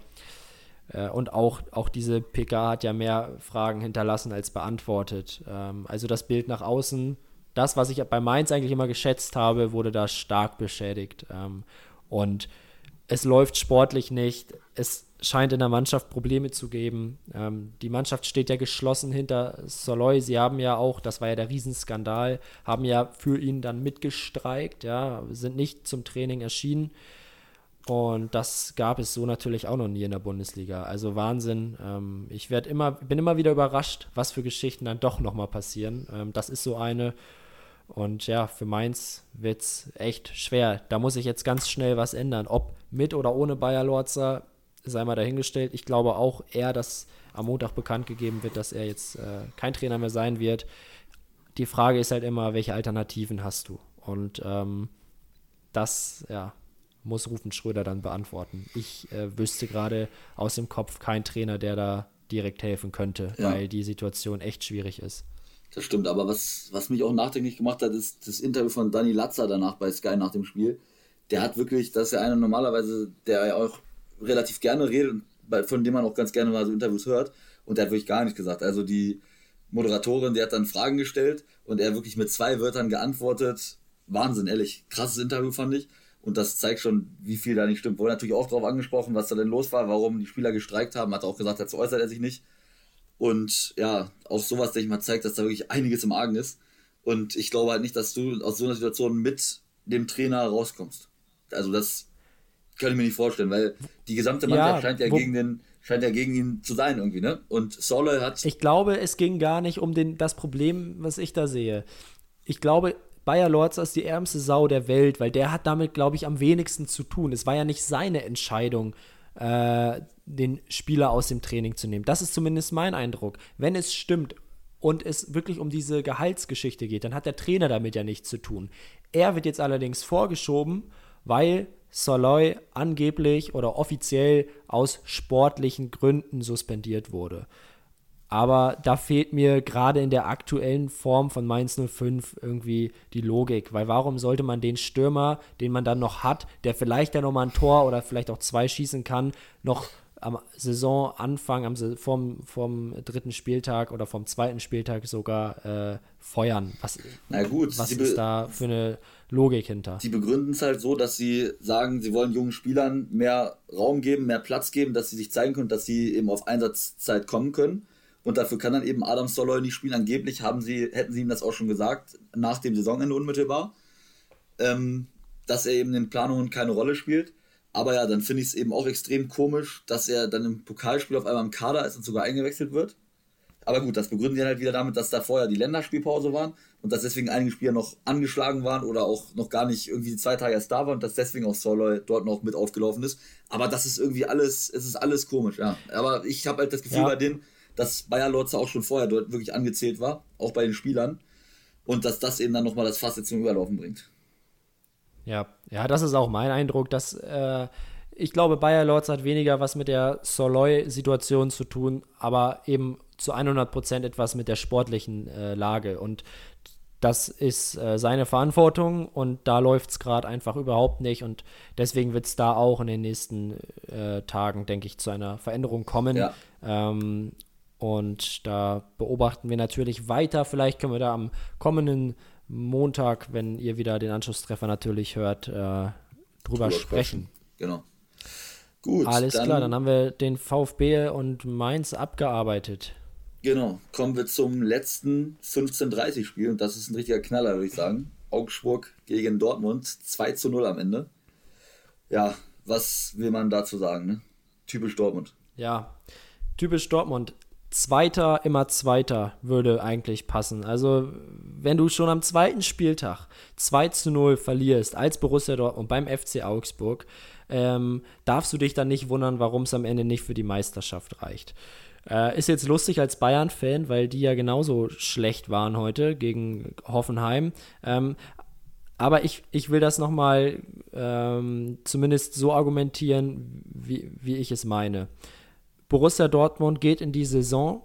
Äh, und auch, auch diese PK hat ja mehr Fragen hinterlassen als beantwortet. Ähm, also das Bild nach außen, das, was ich bei Mainz eigentlich immer geschätzt habe, wurde da stark beschädigt. Ähm, und es läuft sportlich nicht. Es scheint in der Mannschaft Probleme zu geben. Ähm, die Mannschaft steht ja geschlossen hinter Soloy. Sie haben ja auch, das war ja der Riesenskandal, haben ja für ihn dann mitgestreikt, ja, sind nicht zum Training erschienen. Und das gab es so natürlich auch noch nie in der Bundesliga. Also Wahnsinn. Ähm, ich werde immer, bin immer wieder überrascht, was für Geschichten dann doch nochmal passieren. Ähm, das ist so eine. Und ja, für Mainz wird es echt schwer. Da muss ich jetzt ganz schnell was ändern. Ob mit oder ohne Bayer Lorzer, sei mal dahingestellt. Ich glaube auch eher, dass am Montag bekannt gegeben wird, dass er jetzt äh, kein Trainer mehr sein wird. Die Frage ist halt immer, welche Alternativen hast du? Und ähm, das, ja, muss Rufen Schröder dann beantworten. Ich äh, wüsste gerade aus dem Kopf keinen Trainer, der da direkt helfen könnte, ja. weil die Situation echt schwierig ist. Das stimmt, aber was, was mich auch nachdenklich gemacht hat, ist das Interview von Dani Latzer danach bei Sky nach dem Spiel. Der hat wirklich, das ist ja einer normalerweise, der ja auch relativ gerne redet, von dem man auch ganz gerne mal so Interviews hört. Und der hat wirklich gar nicht gesagt. Also die Moderatorin, die hat dann Fragen gestellt und er wirklich mit zwei Wörtern geantwortet. Wahnsinn, ehrlich. Krasses Interview fand ich. Und das zeigt schon, wie viel da nicht stimmt. Wurde natürlich auch darauf angesprochen, was da denn los war, warum die Spieler gestreikt haben. Hat auch gesagt, dazu äußert er sich nicht. Und ja, auch sowas, denke ich mal, zeigt, dass da wirklich einiges im Argen ist. Und ich glaube halt nicht, dass du aus so einer Situation mit dem Trainer rauskommst. Also das kann ich mir nicht vorstellen, weil die gesamte Mannschaft ja, scheint ja gegen den scheint ja gegen ihn zu sein irgendwie, ne? Und Solo hat Ich glaube, es ging gar nicht um den, das Problem, was ich da sehe. Ich glaube, Bayer Lorz ist die ärmste Sau der Welt, weil der hat damit, glaube ich, am wenigsten zu tun. Es war ja nicht seine Entscheidung, äh, den Spieler aus dem Training zu nehmen. Das ist zumindest mein Eindruck. Wenn es stimmt und es wirklich um diese Gehaltsgeschichte geht, dann hat der Trainer damit ja nichts zu tun. Er wird jetzt allerdings vorgeschoben, weil Soloy angeblich oder offiziell aus sportlichen Gründen suspendiert wurde. Aber da fehlt mir gerade in der aktuellen Form von Mainz 05 irgendwie die Logik. Weil warum sollte man den Stürmer, den man dann noch hat, der vielleicht ja nochmal ein Tor oder vielleicht auch zwei schießen kann, noch am Saisonanfang, am, vom, vom dritten Spieltag oder vom zweiten Spieltag sogar äh, feuern. Was, Na gut, was ist da für eine Logik hinter? Sie begründen es halt so, dass sie sagen, sie wollen jungen Spielern mehr Raum geben, mehr Platz geben, dass sie sich zeigen können, dass sie eben auf Einsatzzeit kommen können. Und dafür kann dann eben Adam Soloy nicht spielen. Angeblich haben sie, hätten sie ihm das auch schon gesagt, nach dem Saisonende unmittelbar, ähm, dass er eben in den Planungen keine Rolle spielt. Aber ja, dann finde ich es eben auch extrem komisch, dass er dann im Pokalspiel auf einmal im Kader ist und sogar eingewechselt wird. Aber gut, das begründen die halt wieder damit, dass da vorher die Länderspielpause waren und dass deswegen einige Spieler noch angeschlagen waren oder auch noch gar nicht irgendwie zwei Tage erst da waren und dass deswegen auch Soloy dort noch mit aufgelaufen ist. Aber das ist irgendwie alles, es ist alles komisch, ja. Aber ich habe halt das Gefühl ja. bei denen, dass Bayer Lorze auch schon vorher dort wirklich angezählt war, auch bei den Spielern. Und dass das eben dann nochmal das Fass jetzt zum Überlaufen bringt. Ja, ja, das ist auch mein Eindruck, dass äh, ich glaube, Bayer Lords hat weniger was mit der Soloy-Situation zu tun, aber eben zu 100 Prozent etwas mit der sportlichen äh, Lage. Und das ist äh, seine Verantwortung und da läuft es gerade einfach überhaupt nicht. Und deswegen wird es da auch in den nächsten äh, Tagen, denke ich, zu einer Veränderung kommen. Ja. Ähm, und da beobachten wir natürlich weiter. Vielleicht können wir da am kommenden Montag, wenn ihr wieder den Anschlusstreffer natürlich hört, äh, drüber sprechen. Genau. Gut. Alles dann, klar, dann haben wir den VfB und Mainz abgearbeitet. Genau, kommen wir zum letzten 15:30-Spiel und das ist ein richtiger Knaller, würde ich sagen. Augsburg gegen Dortmund, 2 zu 0 am Ende. Ja, was will man dazu sagen? Ne? Typisch Dortmund. Ja, typisch Dortmund. Zweiter, immer Zweiter würde eigentlich passen. Also, wenn du schon am zweiten Spieltag 2 zu 0 verlierst als Borussia Dortmund beim FC Augsburg, ähm, darfst du dich dann nicht wundern, warum es am Ende nicht für die Meisterschaft reicht. Äh, ist jetzt lustig als Bayern-Fan, weil die ja genauso schlecht waren heute gegen Hoffenheim. Ähm, aber ich, ich will das nochmal ähm, zumindest so argumentieren, wie, wie ich es meine. Borussia Dortmund geht in die Saison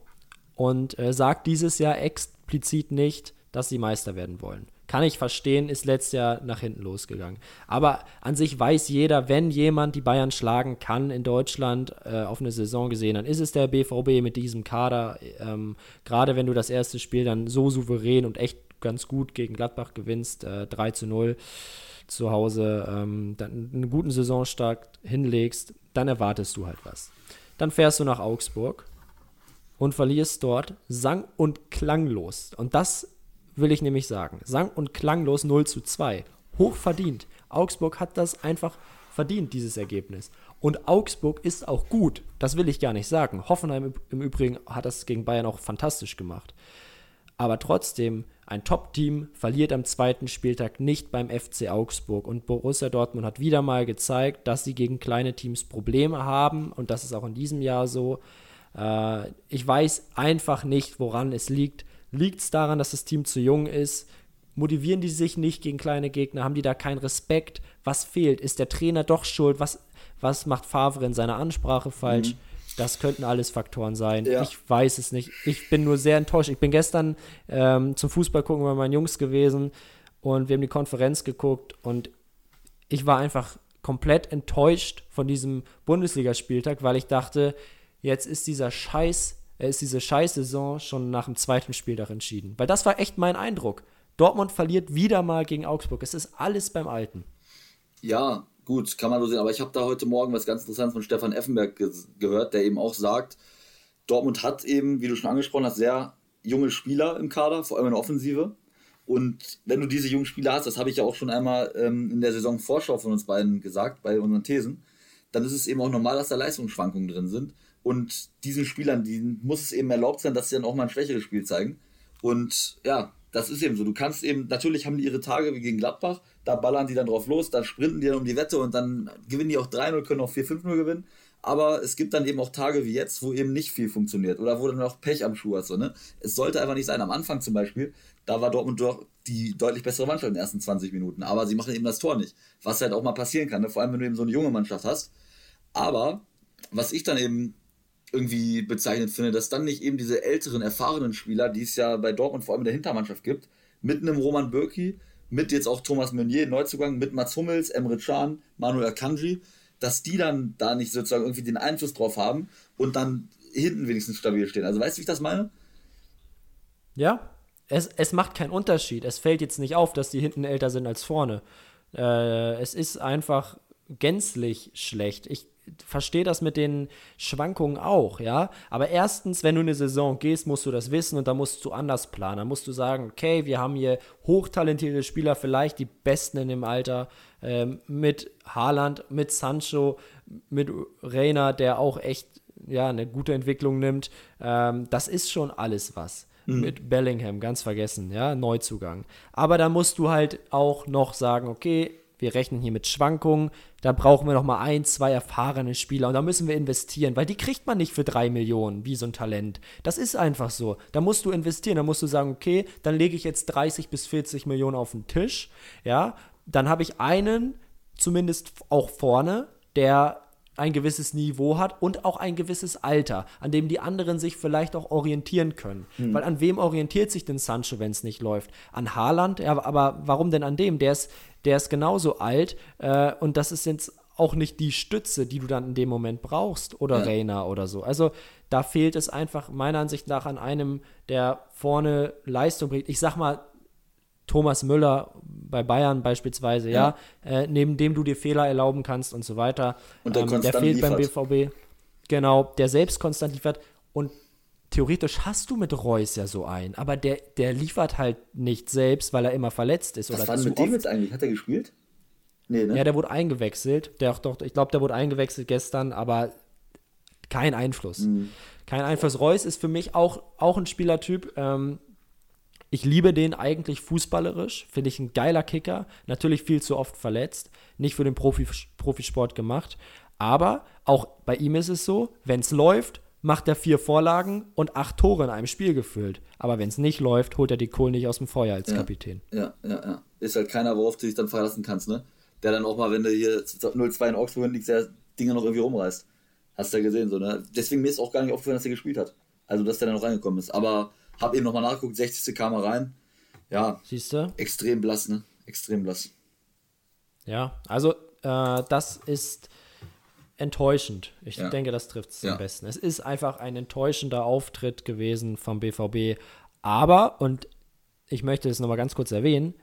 und äh, sagt dieses Jahr explizit nicht, dass sie Meister werden wollen. Kann ich verstehen, ist letztes Jahr nach hinten losgegangen. Aber an sich weiß jeder, wenn jemand die Bayern schlagen kann in Deutschland äh, auf eine Saison gesehen, dann ist es der BVB mit diesem Kader. Ähm, Gerade wenn du das erste Spiel dann so souverän und echt ganz gut gegen Gladbach gewinnst, äh, 3 zu 0 zu Hause, ähm, dann einen guten Saisonstart hinlegst, dann erwartest du halt was. Dann fährst du nach Augsburg und verlierst dort sang- und klanglos. Und das will ich nämlich sagen. Sang- und klanglos 0 zu 2. Hochverdient. Augsburg hat das einfach verdient, dieses Ergebnis. Und Augsburg ist auch gut. Das will ich gar nicht sagen. Hoffenheim im Übrigen hat das gegen Bayern auch fantastisch gemacht. Aber trotzdem, ein Top-Team verliert am zweiten Spieltag nicht beim FC Augsburg. Und Borussia Dortmund hat wieder mal gezeigt, dass sie gegen kleine Teams Probleme haben. Und das ist auch in diesem Jahr so. Äh, ich weiß einfach nicht, woran es liegt. Liegt es daran, dass das Team zu jung ist? Motivieren die sich nicht gegen kleine Gegner? Haben die da keinen Respekt? Was fehlt? Ist der Trainer doch schuld? Was, was macht Favre in seiner Ansprache falsch? Mhm. Das könnten alles Faktoren sein. Ja. Ich weiß es nicht. Ich bin nur sehr enttäuscht. Ich bin gestern ähm, zum Fußball gucken bei meinen Jungs gewesen und wir haben die Konferenz geguckt und ich war einfach komplett enttäuscht von diesem Bundesligaspieltag, weil ich dachte, jetzt ist dieser Scheiß, äh, ist diese Scheißsaison schon nach dem zweiten Spieltag entschieden. Weil das war echt mein Eindruck. Dortmund verliert wieder mal gegen Augsburg. Es ist alles beim Alten. Ja, Gut, kann man so sehen. Aber ich habe da heute Morgen was ganz Interessantes von Stefan Effenberg ge gehört, der eben auch sagt, Dortmund hat eben, wie du schon angesprochen hast, sehr junge Spieler im Kader, vor allem in der Offensive. Und wenn du diese jungen Spieler hast, das habe ich ja auch schon einmal ähm, in der Saison Vorschau von uns beiden gesagt, bei unseren Thesen, dann ist es eben auch normal, dass da Leistungsschwankungen drin sind. Und diesen Spielern, die muss es eben erlaubt sein, dass sie dann auch mal ein schwächeres Spiel zeigen. Und ja, das ist eben so. Du kannst eben, natürlich haben die ihre Tage wie gegen Gladbach, da ballern die dann drauf los, dann sprinten die dann um die Wette und dann gewinnen die auch 3-0, können auch 4-5-0 gewinnen. Aber es gibt dann eben auch Tage wie jetzt, wo eben nicht viel funktioniert oder wo dann noch Pech am Schuh hast. So, ne? Es sollte einfach nicht sein. Am Anfang zum Beispiel, da war Dortmund doch die deutlich bessere Mannschaft in den ersten 20 Minuten. Aber sie machen eben das Tor nicht. Was halt auch mal passieren kann, ne? vor allem wenn du eben so eine junge Mannschaft hast. Aber was ich dann eben irgendwie bezeichnend finde, dass dann nicht eben diese älteren, erfahrenen Spieler, die es ja bei Dortmund vor allem in der Hintermannschaft gibt, mit einem Roman Bürki, mit jetzt auch Thomas Meunier, Neuzugang, mit Mats Hummels, Emre Can, Manuel Akanji, dass die dann da nicht sozusagen irgendwie den Einfluss drauf haben und dann hinten wenigstens stabil stehen. Also weißt du, wie ich das meine? Ja, es, es macht keinen Unterschied. Es fällt jetzt nicht auf, dass die hinten älter sind als vorne. Äh, es ist einfach gänzlich schlecht. Ich verstehe das mit den Schwankungen auch, ja. Aber erstens, wenn du eine Saison gehst, musst du das wissen und da musst du anders planen. Da musst du sagen, okay, wir haben hier hochtalentierte Spieler, vielleicht die besten in dem Alter, ähm, mit Haaland, mit Sancho, mit Reina, der auch echt ja, eine gute Entwicklung nimmt. Ähm, das ist schon alles was. Mhm. Mit Bellingham, ganz vergessen, ja, Neuzugang. Aber da musst du halt auch noch sagen, okay, wir rechnen hier mit Schwankungen, da brauchen wir noch mal ein, zwei erfahrene Spieler und da müssen wir investieren, weil die kriegt man nicht für drei Millionen, wie so ein Talent. Das ist einfach so. Da musst du investieren, da musst du sagen, okay, dann lege ich jetzt 30 bis 40 Millionen auf den Tisch, ja, dann habe ich einen, zumindest auch vorne, der ein gewisses Niveau hat und auch ein gewisses Alter, an dem die anderen sich vielleicht auch orientieren können. Mhm. Weil an wem orientiert sich denn Sancho, wenn es nicht läuft? An Haaland? Ja, aber warum denn an dem? Der ist, der ist genauso alt äh, und das ist jetzt auch nicht die Stütze, die du dann in dem Moment brauchst oder ja. Reina oder so. Also da fehlt es einfach meiner Ansicht nach an einem, der vorne Leistung bringt. Ich sag mal, Thomas Müller bei Bayern beispielsweise, ja, ja äh, neben dem du dir Fehler erlauben kannst und so weiter. Und der, ähm, der fehlt liefert. beim BVB. Genau, der selbst konstant liefert. Und theoretisch hast du mit Reus ja so einen, aber der, der liefert halt nicht selbst, weil er immer verletzt ist. Was war denn mit dem jetzt eigentlich? Hat er gespielt? Nee, ne? Ja, der wurde eingewechselt. Der, doch, ich glaube, der wurde eingewechselt gestern, aber kein Einfluss. Mhm. Kein Einfluss. Reus ist für mich auch, auch ein Spielertyp, ähm, ich liebe den eigentlich fußballerisch, finde ich ein geiler Kicker, natürlich viel zu oft verletzt, nicht für den Profi Profisport gemacht, aber auch bei ihm ist es so, wenn es läuft, macht er vier Vorlagen und acht Tore in einem Spiel gefüllt. Aber wenn es nicht läuft, holt er die Kohl nicht aus dem Feuer als ja, Kapitän. Ja, ja, ja. Ist halt keiner, worauf du dich dann verlassen kannst, ne? Der dann auch mal, wenn du hier 0-2 in Augsburg liegst, der Dinge noch irgendwie rumreißt. Hast du ja gesehen, so, ne? Deswegen mir ist auch gar nicht aufgefallen, dass er gespielt hat. Also, dass der dann noch reingekommen ist. Aber hab eben nochmal nachgeguckt, 60. kam er rein. Ja. Siehst du? Extrem blass, ne? Extrem blass. Ja, also äh, das ist enttäuschend. Ich ja. denke, das trifft es ja. am besten. Es ist einfach ein enttäuschender Auftritt gewesen vom BVB. Aber, und ich möchte es nochmal ganz kurz erwähnen,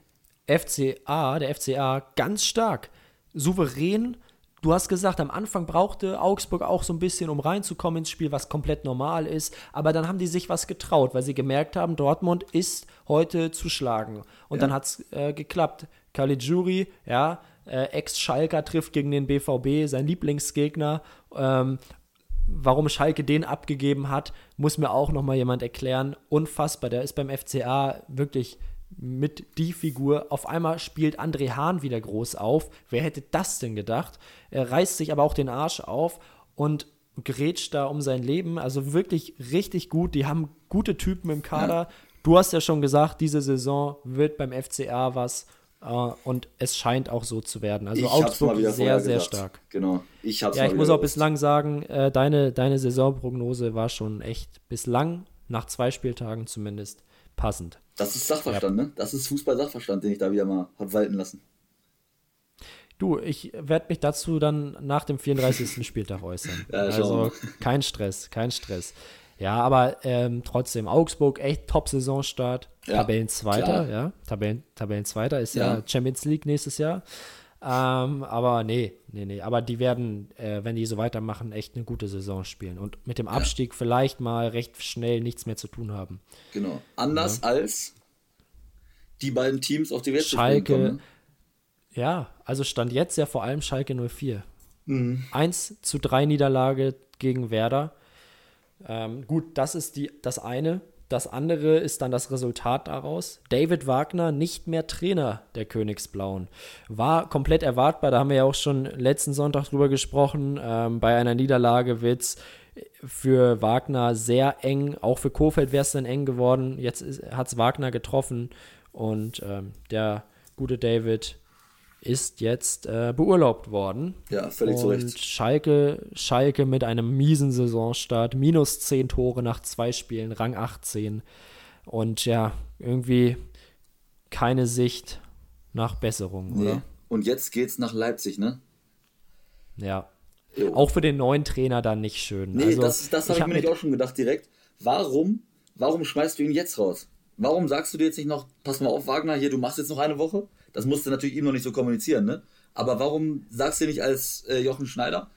FCA, der FCA, ganz stark, souverän Du hast gesagt, am Anfang brauchte Augsburg auch so ein bisschen, um reinzukommen ins Spiel, was komplett normal ist. Aber dann haben die sich was getraut, weil sie gemerkt haben, Dortmund ist heute zu schlagen. Und ja. dann hat es äh, geklappt. Caligiuri, ja, äh, Ex-Schalker trifft gegen den BVB, sein Lieblingsgegner. Ähm, warum Schalke den abgegeben hat, muss mir auch noch mal jemand erklären. Unfassbar, der ist beim FCA wirklich mit die Figur. Auf einmal spielt André Hahn wieder groß auf. Wer hätte das denn gedacht? Er reißt sich aber auch den Arsch auf und grätscht da um sein Leben. Also wirklich richtig gut. Die haben gute Typen im Kader. Ja. Du hast ja schon gesagt, diese Saison wird beim FCA was. Uh, und es scheint auch so zu werden. Also ich Augsburg sehr, sehr stark. Genau. Ich hab's Ja, ich muss auch bislang sagen, äh, deine, deine Saisonprognose war schon echt bislang, nach zwei Spieltagen zumindest, passend. Das ist Sachverstand, ja. ne? Das ist Fußball-Sachverstand, den ich da wieder mal habe walten lassen. Du, ich werde mich dazu dann nach dem 34. Spieltag äußern. Ja, also kein Stress, kein Stress. Ja, aber ähm, trotzdem, Augsburg, echt Top-Saisonstart. Ja, Tabellenzweiter, ja. Tabellen, Tabellenzweiter ist ja. ja Champions League nächstes Jahr. Ähm, aber nee, nee, nee. Aber die werden, äh, wenn die so weitermachen, echt eine gute Saison spielen. Und mit dem Abstieg ja. vielleicht mal recht schnell nichts mehr zu tun haben. Genau. Anders ja. als die beiden Teams auf die Welt Schalke, kommen. Ne? Ja, also stand jetzt ja vor allem Schalke 04. Mhm. 1 zu 3 Niederlage gegen Werder. Ähm, gut, das ist die, das eine. Das andere ist dann das Resultat daraus. David Wagner nicht mehr Trainer der Königsblauen. War komplett erwartbar, da haben wir ja auch schon letzten Sonntag drüber gesprochen. Ähm, bei einer Niederlage wird es für Wagner sehr eng. Auch für Kofeld wäre es dann eng geworden. Jetzt hat es Wagner getroffen und ähm, der gute David ist jetzt äh, beurlaubt worden. Ja, völlig und zu Recht. Schalke, Schalke mit einem miesen Saisonstart, minus 10 Tore nach zwei Spielen, Rang 18. Und ja, irgendwie keine Sicht nach Besserung, nee. oder? Und jetzt geht's nach Leipzig, ne? Ja. Jo. Auch für den neuen Trainer dann nicht schön. Nee, also, das, das habe ich, hab mir auch schon gedacht direkt. Warum, warum schmeißt du ihn jetzt raus? Warum sagst du dir jetzt nicht noch, pass mal auf, Wagner, hier, du machst jetzt noch eine Woche? Das musst du natürlich ihm noch nicht so kommunizieren, ne? Aber warum sagst du nicht als äh, Jochen Schneider,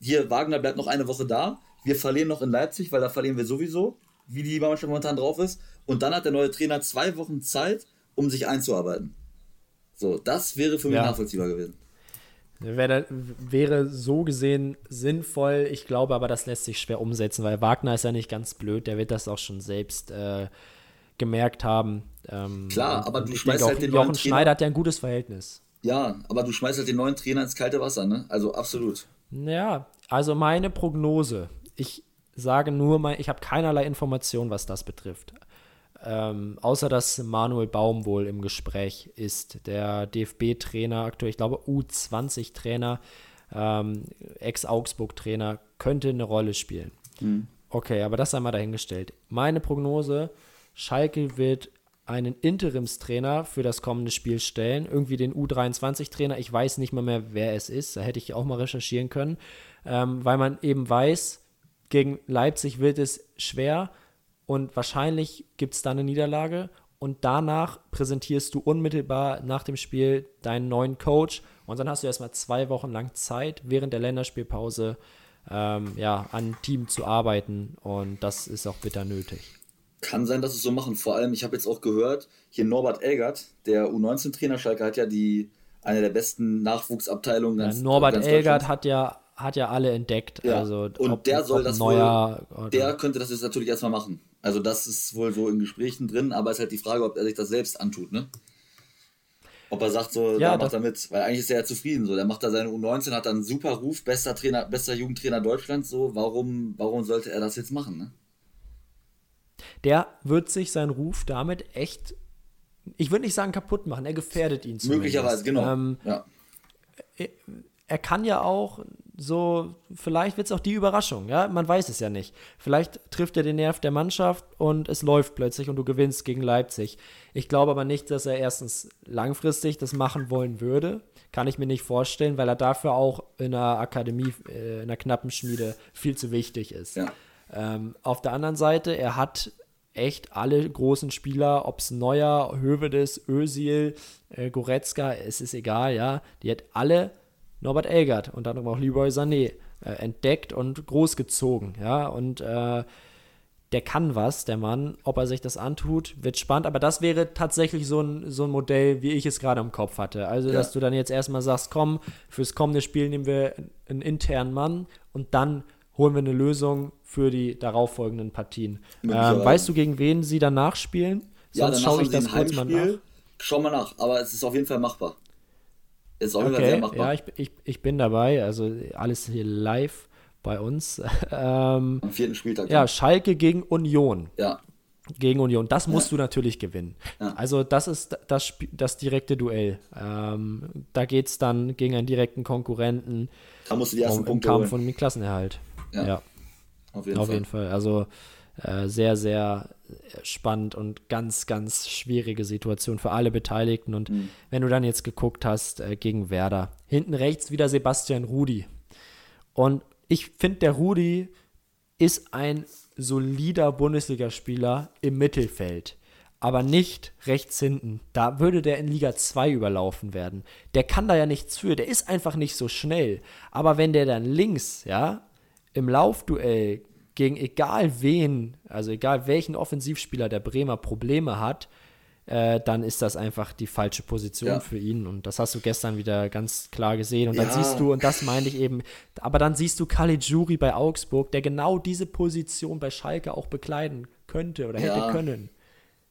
hier, Wagner bleibt noch eine Woche da, wir verlieren noch in Leipzig, weil da verlieren wir sowieso, wie die Mannschaft momentan drauf ist. Und dann hat der neue Trainer zwei Wochen Zeit, um sich einzuarbeiten. So, das wäre für mich ja. nachvollziehbar gewesen. Wäre, wäre so gesehen sinnvoll. Ich glaube aber, das lässt sich schwer umsetzen, weil Wagner ist ja nicht ganz blöd. Der wird das auch schon selbst äh, gemerkt haben. Ähm, Klar, aber du schmeißt halt den Jochen neuen Trainer. Schneider hat ja ein gutes Verhältnis. Ja, aber du schmeißt halt den neuen Trainer ins kalte Wasser, ne? Also absolut. Ja, also meine Prognose. Ich sage nur mal, ich habe keinerlei Information, was das betrifft. Ähm, außer dass Manuel Baum wohl im Gespräch ist, der DFB-Trainer, aktuell, ich glaube U20-Trainer, ähm, Ex-Augsburg-Trainer, könnte eine Rolle spielen. Mhm. Okay, aber das einmal dahingestellt. Meine Prognose: Schalke wird einen Interimstrainer für das kommende Spiel stellen, irgendwie den U23-Trainer. Ich weiß nicht mal mehr, wer es ist. Da hätte ich auch mal recherchieren können, ähm, weil man eben weiß, gegen Leipzig wird es schwer und wahrscheinlich gibt es da eine Niederlage und danach präsentierst du unmittelbar nach dem Spiel deinen neuen Coach und dann hast du erstmal zwei Wochen lang Zeit, während der Länderspielpause ähm, ja, an Team zu arbeiten und das ist auch bitter nötig. Kann sein, dass es so machen. Vor allem, ich habe jetzt auch gehört, hier Norbert Elgert, der U19-Trainer Schalke, hat ja die eine der besten Nachwuchsabteilungen. Ja, Norbert ganz Elgert hat ja hat ja alle entdeckt. Ja. Also, und ob, der soll das neuer, wohl, der könnte das jetzt natürlich erstmal machen. Also das ist wohl so in Gesprächen drin, aber es ist halt die Frage, ob er sich das selbst antut, ne? Ob er sagt so, ja, da macht er mit, weil eigentlich ist er ja zufrieden so. Der macht da seine U19, hat dann einen super Ruf, bester Trainer, bester Jugendtrainer Deutschlands, so. Warum, warum sollte er das jetzt machen, ne? Der wird sich seinen Ruf damit echt, ich würde nicht sagen kaputt machen, er gefährdet ihn zumindest. Möglicherweise, genau. Ähm, ja. Er kann ja auch so, vielleicht wird es auch die Überraschung, ja, man weiß es ja nicht. Vielleicht trifft er den Nerv der Mannschaft und es läuft plötzlich und du gewinnst gegen Leipzig. Ich glaube aber nicht, dass er erstens langfristig das machen wollen würde. Kann ich mir nicht vorstellen, weil er dafür auch in der Akademie, äh, in der knappen Schmiede viel zu wichtig ist. Ja. Ähm, auf der anderen Seite, er hat echt alle großen Spieler, ob es Neuer, Hövedes, Özil, äh, Goretzka, es ist egal, ja, die hat alle Norbert Elgert und dann auch Leroy Sané äh, entdeckt und großgezogen, ja, und äh, der kann was, der Mann. Ob er sich das antut, wird spannend. Aber das wäre tatsächlich so ein, so ein Modell, wie ich es gerade im Kopf hatte. Also, ja. dass du dann jetzt erstmal sagst, komm, fürs kommende Spiel nehmen wir einen internen Mann und dann holen wir eine Lösung für die darauffolgenden Partien. Ähm, weißt du, gegen wen sie danach spielen? Sonst ja, schaue ich das kurz mal nach. Schau mal nach, aber es ist auf jeden Fall machbar. Ist auf jeden Fall sehr machbar. Ja, ich, ich, ich bin dabei, also alles hier live bei uns. ähm, Am vierten Spieltag. Ja, Schalke gegen Union. Ja. Gegen Union. Das musst ja. du natürlich gewinnen. Ja. Also, das ist das, das direkte Duell. Ähm, da geht es dann gegen einen direkten Konkurrenten. Da musst du die ersten um, Punkte Kampf von dem Klassenerhalt. Ja. ja. Auf, jeden, Auf Fall. jeden Fall. Also, äh, sehr, sehr spannend und ganz, ganz schwierige Situation für alle Beteiligten. Und mhm. wenn du dann jetzt geguckt hast äh, gegen Werder, hinten rechts wieder Sebastian Rudi. Und ich finde, der Rudi ist ein solider Bundesligaspieler im Mittelfeld, aber nicht rechts hinten. Da würde der in Liga 2 überlaufen werden. Der kann da ja nichts für, der ist einfach nicht so schnell. Aber wenn der dann links, ja, im Laufduell gegen egal wen, also egal welchen Offensivspieler der Bremer Probleme hat, äh, dann ist das einfach die falsche Position ja. für ihn. Und das hast du gestern wieder ganz klar gesehen. Und dann ja. siehst du, und das meine ich eben, aber dann siehst du Caligiuri bei Augsburg, der genau diese Position bei Schalke auch bekleiden könnte oder hätte ja. können.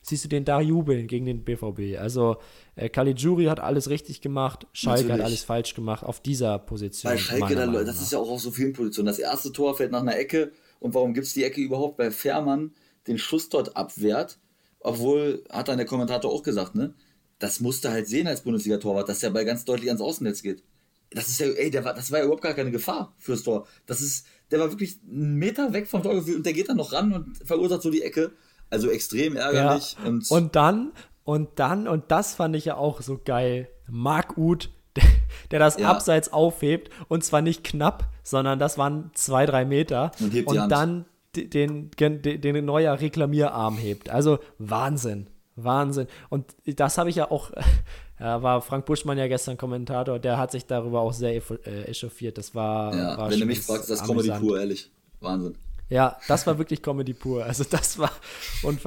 Siehst du den da jubeln gegen den BVB? Also äh, Caligiuri hat alles richtig gemacht, Schalke Natürlich. hat alles falsch gemacht auf dieser Position. Bei Schalke, dann, das ist ja auch auf so vielen Positionen. Das erste Tor fällt nach einer Ecke, und warum gibt es die Ecke überhaupt, weil Fährmann den Schuss dort abwehrt, obwohl, hat dann der Kommentator auch gesagt, ne? das musste halt sehen als Bundesliga-Torwart, dass der Ball ganz deutlich ans Außennetz geht. Das ist ja, ey, der war, das war ja überhaupt gar keine Gefahr fürs Tor. Das ist, der war wirklich einen Meter weg vom Tor und der geht dann noch ran und verursacht so die Ecke. Also extrem ärgerlich. Ja. Und, und dann, und dann, und das fand ich ja auch so geil, Marc Uth, der, der das ja. Abseits aufhebt und zwar nicht knapp, sondern das waren zwei, drei Meter. Und, hebt und dann den, den, den neuer Reklamierarm hebt. Also Wahnsinn. Wahnsinn. Und das habe ich ja auch, ja, war Frank Buschmann ja gestern Kommentator, der hat sich darüber auch sehr äh, echauffiert. Das war. Ja, war wenn du mich fragst, das ist Comedy pur, ehrlich. Wahnsinn. Ja, das war wirklich Comedy pur. Also das war und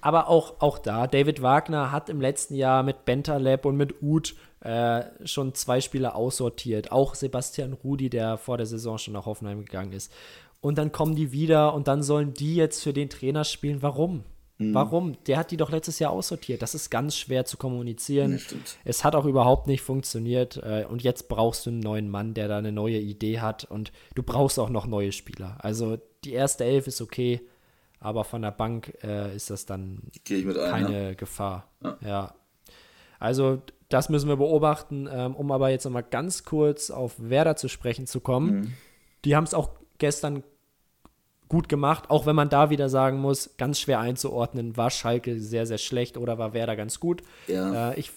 aber auch, auch da, David Wagner hat im letzten Jahr mit Bentaleb und mit Uth äh, schon zwei Spieler aussortiert. Auch Sebastian Rudi, der vor der Saison schon nach Hoffenheim gegangen ist. Und dann kommen die wieder und dann sollen die jetzt für den Trainer spielen. Warum? Mhm. Warum? Der hat die doch letztes Jahr aussortiert. Das ist ganz schwer zu kommunizieren. Es hat auch überhaupt nicht funktioniert. Äh, und jetzt brauchst du einen neuen Mann, der da eine neue Idee hat. Und du brauchst auch noch neue Spieler. Also die erste Elf ist okay, aber von der Bank äh, ist das dann ein, keine ja. Gefahr. Ja. ja. Also das müssen wir beobachten. Ähm, um aber jetzt nochmal ganz kurz auf Werder zu sprechen zu kommen. Mhm. Die haben es auch gestern gut gemacht, auch wenn man da wieder sagen muss, ganz schwer einzuordnen, war Schalke sehr, sehr schlecht oder war Werder ganz gut. Ja. Äh, ich,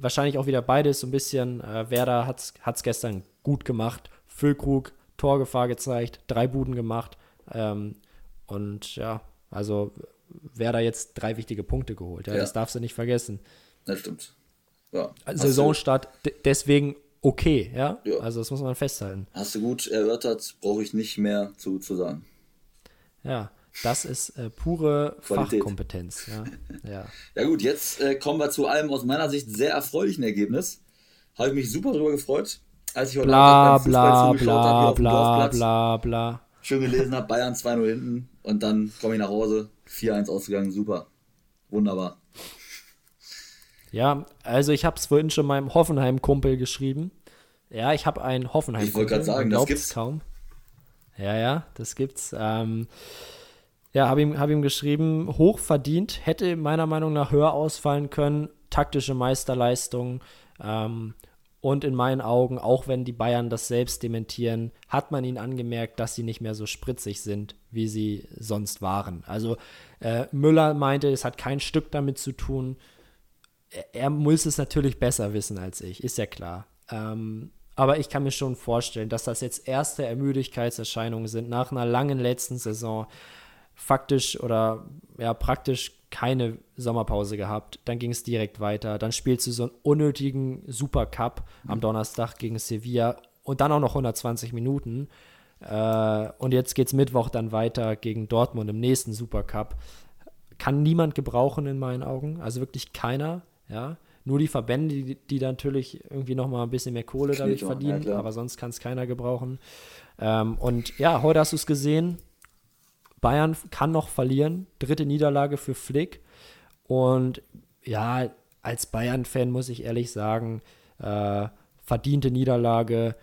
wahrscheinlich auch wieder beides, so ein bisschen. Äh, Werder hat es gestern gut gemacht. Füllkrug, Torgefahr gezeigt, drei Buden gemacht. Ähm, und ja, also Werder jetzt drei wichtige Punkte geholt. Ja, ja. Das darfst du nicht vergessen. Das stimmt. Ja. Saisonstart deswegen okay, ja? ja? Also das muss man festhalten. Hast du gut erörtert, brauche ich nicht mehr zu, zu sagen. Ja, das ist äh, pure Qualität. Fachkompetenz. Ja, ja. ja gut, jetzt äh, kommen wir zu einem aus meiner Sicht sehr erfreulichen Ergebnis. Habe ich mich super darüber gefreut, als ich heute bla, Abend bla, bla, bla, bla, bla, bla. Schön gelesen habe, Bayern 2-0 hinten und dann komme ich nach Hause, 4-1 ausgegangen, super. Wunderbar. Ja, also ich habe es vorhin schon meinem Hoffenheim-Kumpel geschrieben. Ja, ich habe einen Hoffenheim-Kumpel. Ich wollte gerade sagen, das gibt's kaum. Ja, ja, das gibt's. Ähm, ja, habe ihm, hab ihm geschrieben, hochverdient, hätte meiner Meinung nach höher ausfallen können, taktische Meisterleistung. Ähm, und in meinen Augen, auch wenn die Bayern das selbst dementieren, hat man ihnen angemerkt, dass sie nicht mehr so spritzig sind, wie sie sonst waren. Also äh, Müller meinte, es hat kein Stück damit zu tun. Er, er, muss es natürlich besser wissen als ich, ist ja klar. Ähm, aber ich kann mir schon vorstellen, dass das jetzt erste Ermüdigkeitserscheinungen sind nach einer langen letzten Saison. Faktisch oder ja, praktisch keine Sommerpause gehabt. Dann ging es direkt weiter. Dann spielst du so einen unnötigen Supercup am Donnerstag gegen Sevilla und dann auch noch 120 Minuten. Äh, und jetzt geht es Mittwoch dann weiter gegen Dortmund im nächsten Supercup. Kann niemand gebrauchen in meinen Augen. Also wirklich keiner. Ja. Nur die Verbände, die, die natürlich irgendwie noch mal ein bisschen mehr Kohle dadurch verdienen, ja, aber sonst kann es keiner gebrauchen. Ähm, und ja, heute hast du es gesehen. Bayern kann noch verlieren. Dritte Niederlage für Flick. Und ja, als Bayern-Fan muss ich ehrlich sagen, äh, verdiente Niederlage.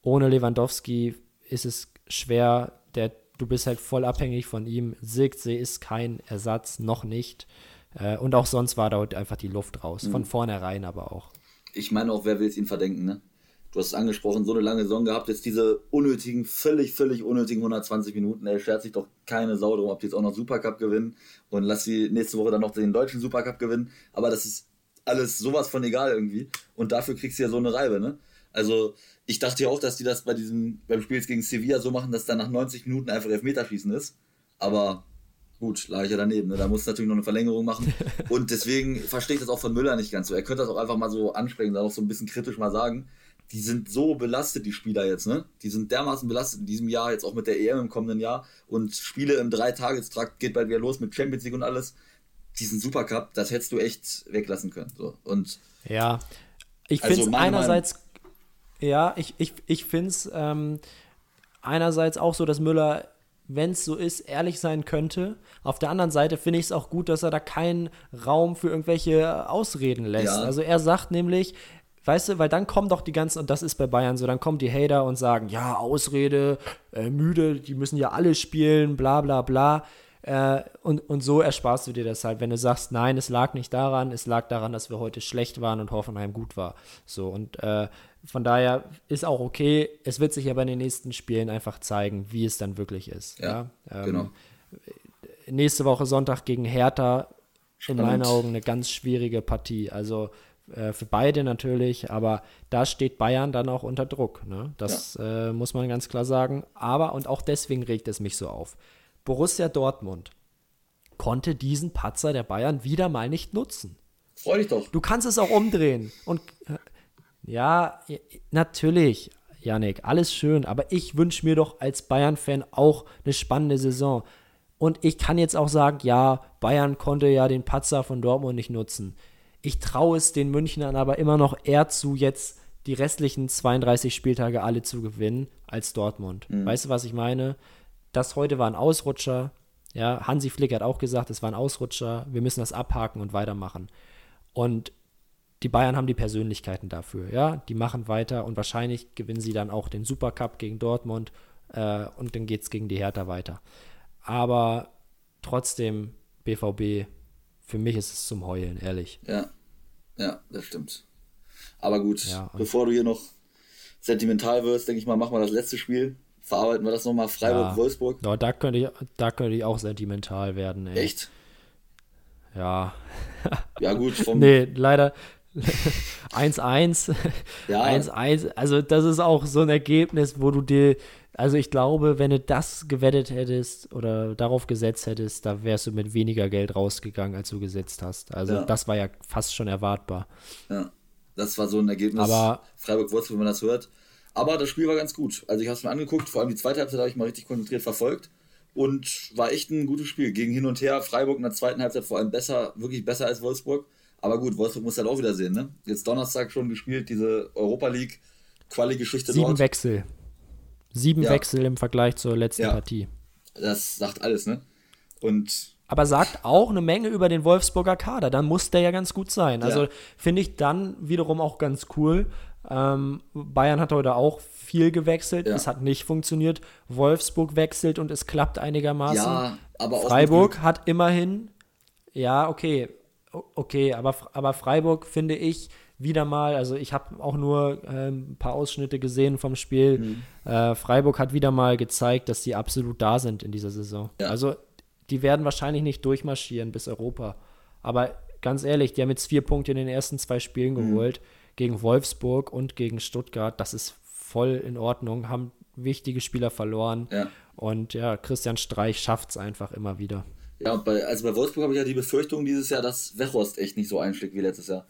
Ohne Lewandowski ist es schwer. Der, du bist halt voll abhängig von ihm. Sigtsee ist kein Ersatz, noch nicht. Äh, und auch sonst war da einfach die Luft raus. Von mhm. vornherein aber auch. Ich meine auch, wer will es ihm verdenken, ne? Du hast es angesprochen, so eine lange Saison gehabt, jetzt diese unnötigen, völlig, völlig unnötigen 120 Minuten. Er schert sich doch keine Sau darum, ob die jetzt auch noch Supercup gewinnen und lass sie nächste Woche dann noch den deutschen Supercup gewinnen. Aber das ist alles sowas von egal irgendwie. Und dafür kriegst du ja so eine Reibe, ne? Also, ich dachte ja auch, dass die das bei diesem, beim Spiel jetzt gegen Sevilla so machen, dass dann nach 90 Minuten einfach Elfmeterschießen ist. Aber Gut, lag ich ja daneben. Ne? Da muss natürlich noch eine Verlängerung machen. Und deswegen verstehe ich das auch von Müller nicht ganz so. Er könnte das auch einfach mal so ansprechen, da auch so ein bisschen kritisch mal sagen. Die sind so belastet, die Spieler jetzt, ne? Die sind dermaßen belastet in diesem Jahr, jetzt auch mit der EM im kommenden Jahr. Und Spiele im Dreitagestrakt geht bald wieder los mit Champions League und alles. Diesen Supercup, das hättest du echt weglassen können. So. Und ja, ich finde es einerseits, Meinung, ja, ich, ich, ich finde es ähm, einerseits auch so, dass Müller wenn es so ist, ehrlich sein könnte. Auf der anderen Seite finde ich es auch gut, dass er da keinen Raum für irgendwelche Ausreden lässt. Ja. Also er sagt nämlich, weißt du, weil dann kommen doch die ganzen, und das ist bei Bayern so, dann kommen die Hater und sagen, ja, Ausrede, äh, müde, die müssen ja alle spielen, bla bla bla. Äh, und, und so ersparst du dir das halt, wenn du sagst, nein, es lag nicht daran, es lag daran, dass wir heute schlecht waren und Hoffenheim gut war. So, und äh, von daher ist auch okay. Es wird sich aber in den nächsten Spielen einfach zeigen, wie es dann wirklich ist. Ja, ja? Ähm, genau. Nächste Woche Sonntag gegen Hertha, Spannend. in meinen Augen eine ganz schwierige Partie. Also äh, für beide natürlich, aber da steht Bayern dann auch unter Druck. Ne? Das ja. äh, muss man ganz klar sagen. Aber, und auch deswegen regt es mich so auf. Borussia Dortmund konnte diesen Patzer der Bayern wieder mal nicht nutzen. Freu dich doch. Du kannst es auch umdrehen. Und äh, ja, natürlich, Yannick, alles schön, aber ich wünsche mir doch als Bayern-Fan auch eine spannende Saison. Und ich kann jetzt auch sagen, ja, Bayern konnte ja den Patzer von Dortmund nicht nutzen. Ich traue es den Münchnern aber immer noch eher zu, jetzt die restlichen 32 Spieltage alle zu gewinnen, als Dortmund. Mhm. Weißt du, was ich meine? Das heute war ein Ausrutscher. Ja, Hansi Flick hat auch gesagt, es war ein Ausrutscher. Wir müssen das abhaken und weitermachen. Und die Bayern haben die Persönlichkeiten dafür. Ja, die machen weiter und wahrscheinlich gewinnen sie dann auch den Supercup gegen Dortmund äh, und dann geht es gegen die Hertha weiter. Aber trotzdem, BVB, für mich ist es zum Heulen, ehrlich. Ja, ja, das stimmt. Aber gut, ja, bevor du hier noch sentimental wirst, denke ich mal, machen wir das letzte Spiel verarbeiten wir das nochmal Freiburg-Wolfsburg. Ja, da könnte ich, da könnte ich auch sentimental werden. Ey. Echt? Ja. Ja, gut. Vom nee, leider 1-1. Ja. 1-1. Also, das ist auch so ein Ergebnis, wo du dir, also ich glaube, wenn du das gewettet hättest oder darauf gesetzt hättest, da wärst du mit weniger Geld rausgegangen, als du gesetzt hast. Also, ja. das war ja fast schon erwartbar. Ja, das war so ein Ergebnis. Aber Freiburg-Wolfsburg, wenn man das hört. Aber das Spiel war ganz gut. Also ich habe es mir angeguckt, vor allem die zweite Halbzeit habe ich mal richtig konzentriert verfolgt und war echt ein gutes Spiel. Gegen hin und her, Freiburg in der zweiten Halbzeit vor allem besser, wirklich besser als Wolfsburg. Aber gut, Wolfsburg muss halt auch wieder sehen, ne? Jetzt Donnerstag schon gespielt, diese Europa League Quali-Geschichte Sieben dort. Wechsel. Sieben ja. Wechsel im Vergleich zur letzten ja. Partie. Das sagt alles, ne? Und aber sagt auch eine Menge über den Wolfsburger Kader. Dann muss der ja ganz gut sein. Also ja. finde ich dann wiederum auch ganz cool, ähm, Bayern hat heute auch viel gewechselt. Ja. Es hat nicht funktioniert. Wolfsburg wechselt und es klappt einigermaßen. Ja, aber Freiburg hat immerhin, ja, okay, okay, aber, aber Freiburg finde ich wieder mal, also ich habe auch nur äh, ein paar Ausschnitte gesehen vom Spiel. Mhm. Äh, Freiburg hat wieder mal gezeigt, dass sie absolut da sind in dieser Saison. Ja. Also die werden wahrscheinlich nicht durchmarschieren bis Europa. Aber ganz ehrlich, die haben jetzt vier Punkte in den ersten zwei Spielen mhm. geholt gegen Wolfsburg und gegen Stuttgart. Das ist voll in Ordnung, haben wichtige Spieler verloren. Ja. Und ja, Christian Streich schafft es einfach immer wieder. Ja, bei, also bei Wolfsburg habe ich ja die Befürchtung dieses Jahr, dass Wechhorst echt nicht so einschlägt wie letztes Jahr.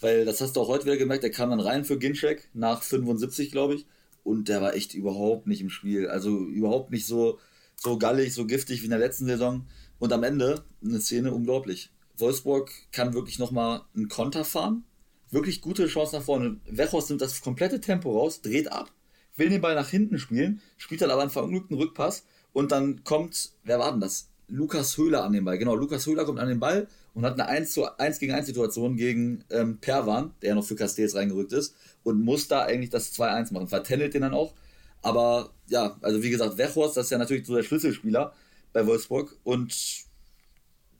Weil das hast du auch heute wieder gemerkt, der kam dann rein für Ginczek nach 75, glaube ich. Und der war echt überhaupt nicht im Spiel. Also überhaupt nicht so, so gallig, so giftig wie in der letzten Saison. Und am Ende eine Szene unglaublich. Wolfsburg kann wirklich nochmal einen Konter fahren wirklich gute Chance nach vorne. Wechos nimmt das komplette Tempo raus, dreht ab, will den Ball nach hinten spielen, spielt dann aber einen verunglückten Rückpass und dann kommt, wer war denn das? Lukas Höhler an den Ball. Genau, Lukas Höhler kommt an den Ball und hat eine 1, zu 1 gegen 1 Situation gegen ähm, Perwan, der ja noch für Castells reingerückt ist und muss da eigentlich das 2-1 machen. Vertändelt den dann auch. Aber ja, also wie gesagt, Wechhorst, das ist ja natürlich so der Schlüsselspieler bei Wolfsburg und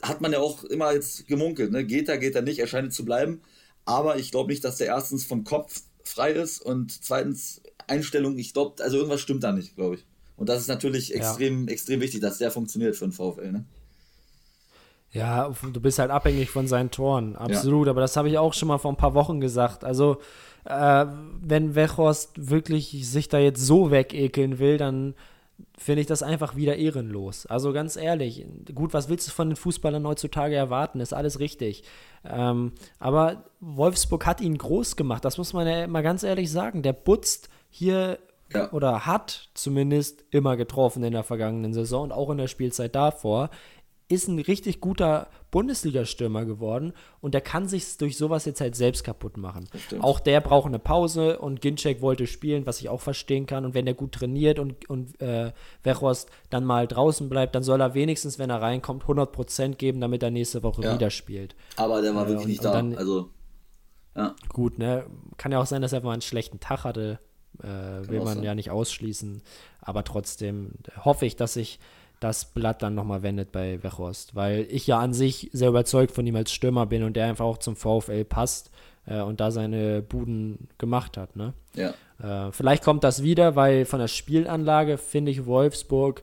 hat man ja auch immer jetzt gemunkelt, ne? Geht er, geht er nicht, er scheint zu bleiben. Aber ich glaube nicht, dass der erstens vom Kopf frei ist und zweitens Einstellung, ich glaube, also irgendwas stimmt da nicht, glaube ich. Und das ist natürlich extrem, ja. extrem wichtig, dass der funktioniert für den VfL, ne? Ja, du bist halt abhängig von seinen Toren, absolut. Ja. Aber das habe ich auch schon mal vor ein paar Wochen gesagt. Also, äh, wenn Wechhorst wirklich sich da jetzt so wegekeln will, dann finde ich das einfach wieder ehrenlos. Also ganz ehrlich, gut, was willst du von den Fußballern heutzutage erwarten? Ist alles richtig. Ähm, aber Wolfsburg hat ihn groß gemacht, das muss man ja mal ganz ehrlich sagen. Der putzt hier ja. oder hat zumindest immer getroffen in der vergangenen Saison und auch in der Spielzeit davor ist ein richtig guter Bundesliga-Stürmer geworden und der kann sich durch sowas jetzt halt selbst kaputt machen. Auch der braucht eine Pause und Ginczek wollte spielen, was ich auch verstehen kann. Und wenn der gut trainiert und, und äh, Wechhorst dann mal draußen bleibt, dann soll er wenigstens, wenn er reinkommt, 100% geben, damit er nächste Woche ja. wieder spielt. Aber der war äh, wirklich nicht da. Dann, also, ja. Gut, ne? Kann ja auch sein, dass er mal einen schlechten Tag hatte. Äh, will man sein. ja nicht ausschließen. Aber trotzdem hoffe ich, dass sich das Blatt dann nochmal wendet bei Wechhorst. Weil ich ja an sich sehr überzeugt von ihm als Stürmer bin und der einfach auch zum VfL passt äh, und da seine Buden gemacht hat. Ne? Ja. Äh, vielleicht kommt das wieder, weil von der Spielanlage finde ich Wolfsburg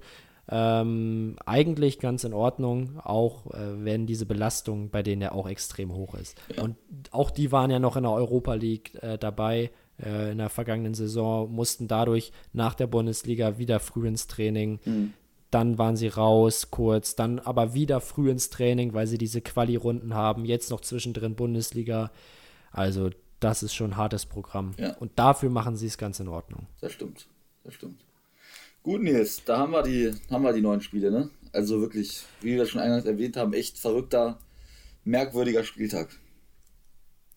ähm, eigentlich ganz in Ordnung, auch äh, wenn diese Belastung bei denen ja auch extrem hoch ist. Ja. Und auch die waren ja noch in der Europa League äh, dabei äh, in der vergangenen Saison, mussten dadurch nach der Bundesliga wieder früh ins Training. Mhm. Dann waren sie raus kurz, dann aber wieder früh ins Training, weil sie diese Quali-Runden haben. Jetzt noch zwischendrin Bundesliga. Also, das ist schon ein hartes Programm. Ja. Und dafür machen sie es ganz in Ordnung. Das stimmt. Das stimmt. Gut, Nils, da haben wir die, haben wir die neuen Spiele, ne? Also wirklich, wie wir schon eingangs erwähnt haben, echt verrückter, merkwürdiger Spieltag.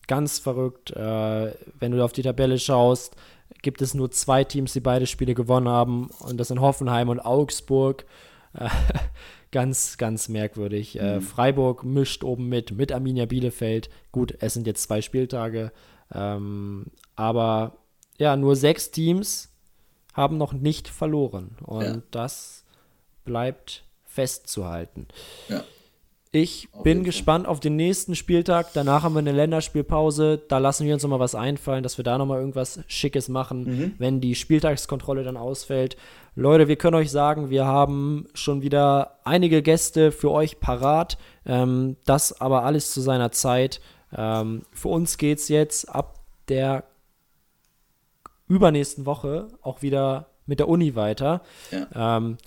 Ganz verrückt. Äh, wenn du auf die Tabelle schaust, gibt es nur zwei Teams, die beide Spiele gewonnen haben. Und das sind Hoffenheim und Augsburg. Äh, ganz, ganz merkwürdig. Äh, mhm. Äh, Freiburg mischt oben mit, mit Arminia Bielefeld. Gut, es sind jetzt zwei Spieltage. Ähm, aber ja, nur sechs Teams haben noch nicht verloren. Und ja. das bleibt festzuhalten. Ja. Ich auf bin gespannt Fall. auf den nächsten Spieltag. Danach haben wir eine Länderspielpause. Da lassen wir uns noch mal was einfallen, dass wir da noch mal irgendwas Schickes machen, mhm. wenn die Spieltagskontrolle dann ausfällt. Leute, wir können euch sagen, wir haben schon wieder einige Gäste für euch parat. Ähm, das aber alles zu seiner Zeit. Ähm, für uns geht es jetzt ab der übernächsten Woche auch wieder mit der Uni weiter. Ja. Ähm,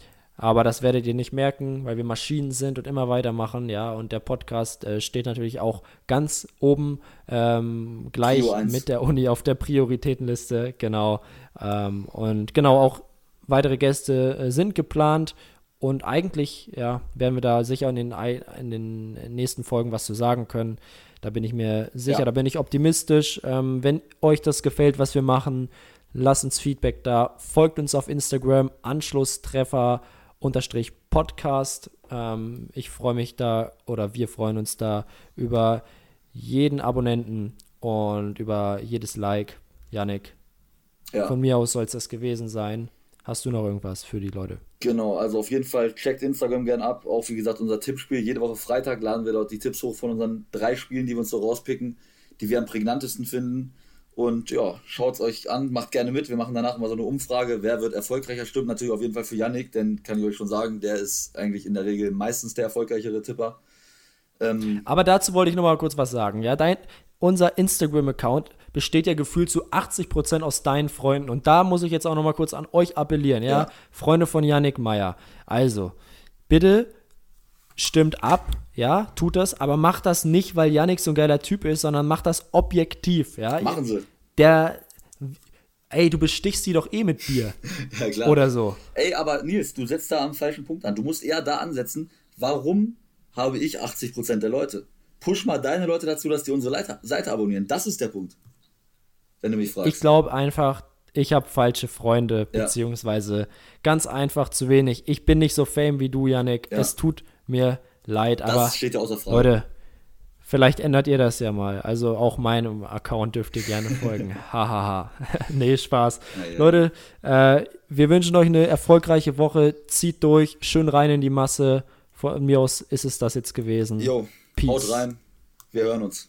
aber das werdet ihr nicht merken, weil wir Maschinen sind und immer weitermachen, ja. Und der Podcast äh, steht natürlich auch ganz oben ähm, gleich mit der Uni auf der Prioritätenliste, genau. Ähm, und genau, auch weitere Gäste äh, sind geplant. Und eigentlich, ja, werden wir da sicher in den, in den nächsten Folgen was zu sagen können. Da bin ich mir sicher, ja. da bin ich optimistisch. Ähm, wenn euch das gefällt, was wir machen, lasst uns Feedback da. Folgt uns auf Instagram, Anschlusstreffer unterstrich Podcast. Ähm, ich freue mich da oder wir freuen uns da über jeden Abonnenten und über jedes Like. Yannick, ja. von mir aus soll es das gewesen sein. Hast du noch irgendwas für die Leute? Genau, also auf jeden Fall checkt Instagram gern ab. Auch wie gesagt, unser Tippspiel. Jede Woche Freitag laden wir dort die Tipps hoch von unseren drei Spielen, die wir uns so rauspicken, die wir am prägnantesten finden. Und ja, schaut es euch an, macht gerne mit. Wir machen danach mal so eine Umfrage, wer wird erfolgreicher. Stimmt natürlich auf jeden Fall für Yannick, denn kann ich euch schon sagen, der ist eigentlich in der Regel meistens der erfolgreichere Tipper. Ähm, Aber dazu wollte ich noch mal kurz was sagen. Ja, dein, unser Instagram-Account besteht ja gefühlt zu 80% aus deinen Freunden. Und da muss ich jetzt auch noch mal kurz an euch appellieren, ja? ja. Freunde von Yannick Meyer. Also, bitte stimmt ab, ja, tut das, aber macht das nicht, weil Yannick so ein geiler Typ ist, sondern macht das objektiv, ja. Machen sie. Der, ey, du bestichst sie doch eh mit Bier. ja, klar. Oder so. Ey, aber Nils, du setzt da am falschen Punkt an. Du musst eher da ansetzen, warum habe ich 80% der Leute? Push mal deine Leute dazu, dass die unsere Seite abonnieren. Das ist der Punkt wenn du mich fragst. Ich glaube einfach, ich habe falsche Freunde, ja. beziehungsweise ganz einfach zu wenig. Ich bin nicht so fame wie du, Yannick. Ja. Es tut mir leid, das aber steht ja außer Frage. Leute, vielleicht ändert ihr das ja mal. Also auch meinem Account dürft ihr gerne folgen. Hahaha. nee, Spaß. Ja, Leute, äh, wir wünschen euch eine erfolgreiche Woche. Zieht durch, schön rein in die Masse. Von mir aus ist es das jetzt gewesen. Jo, haut rein. Wir hören uns.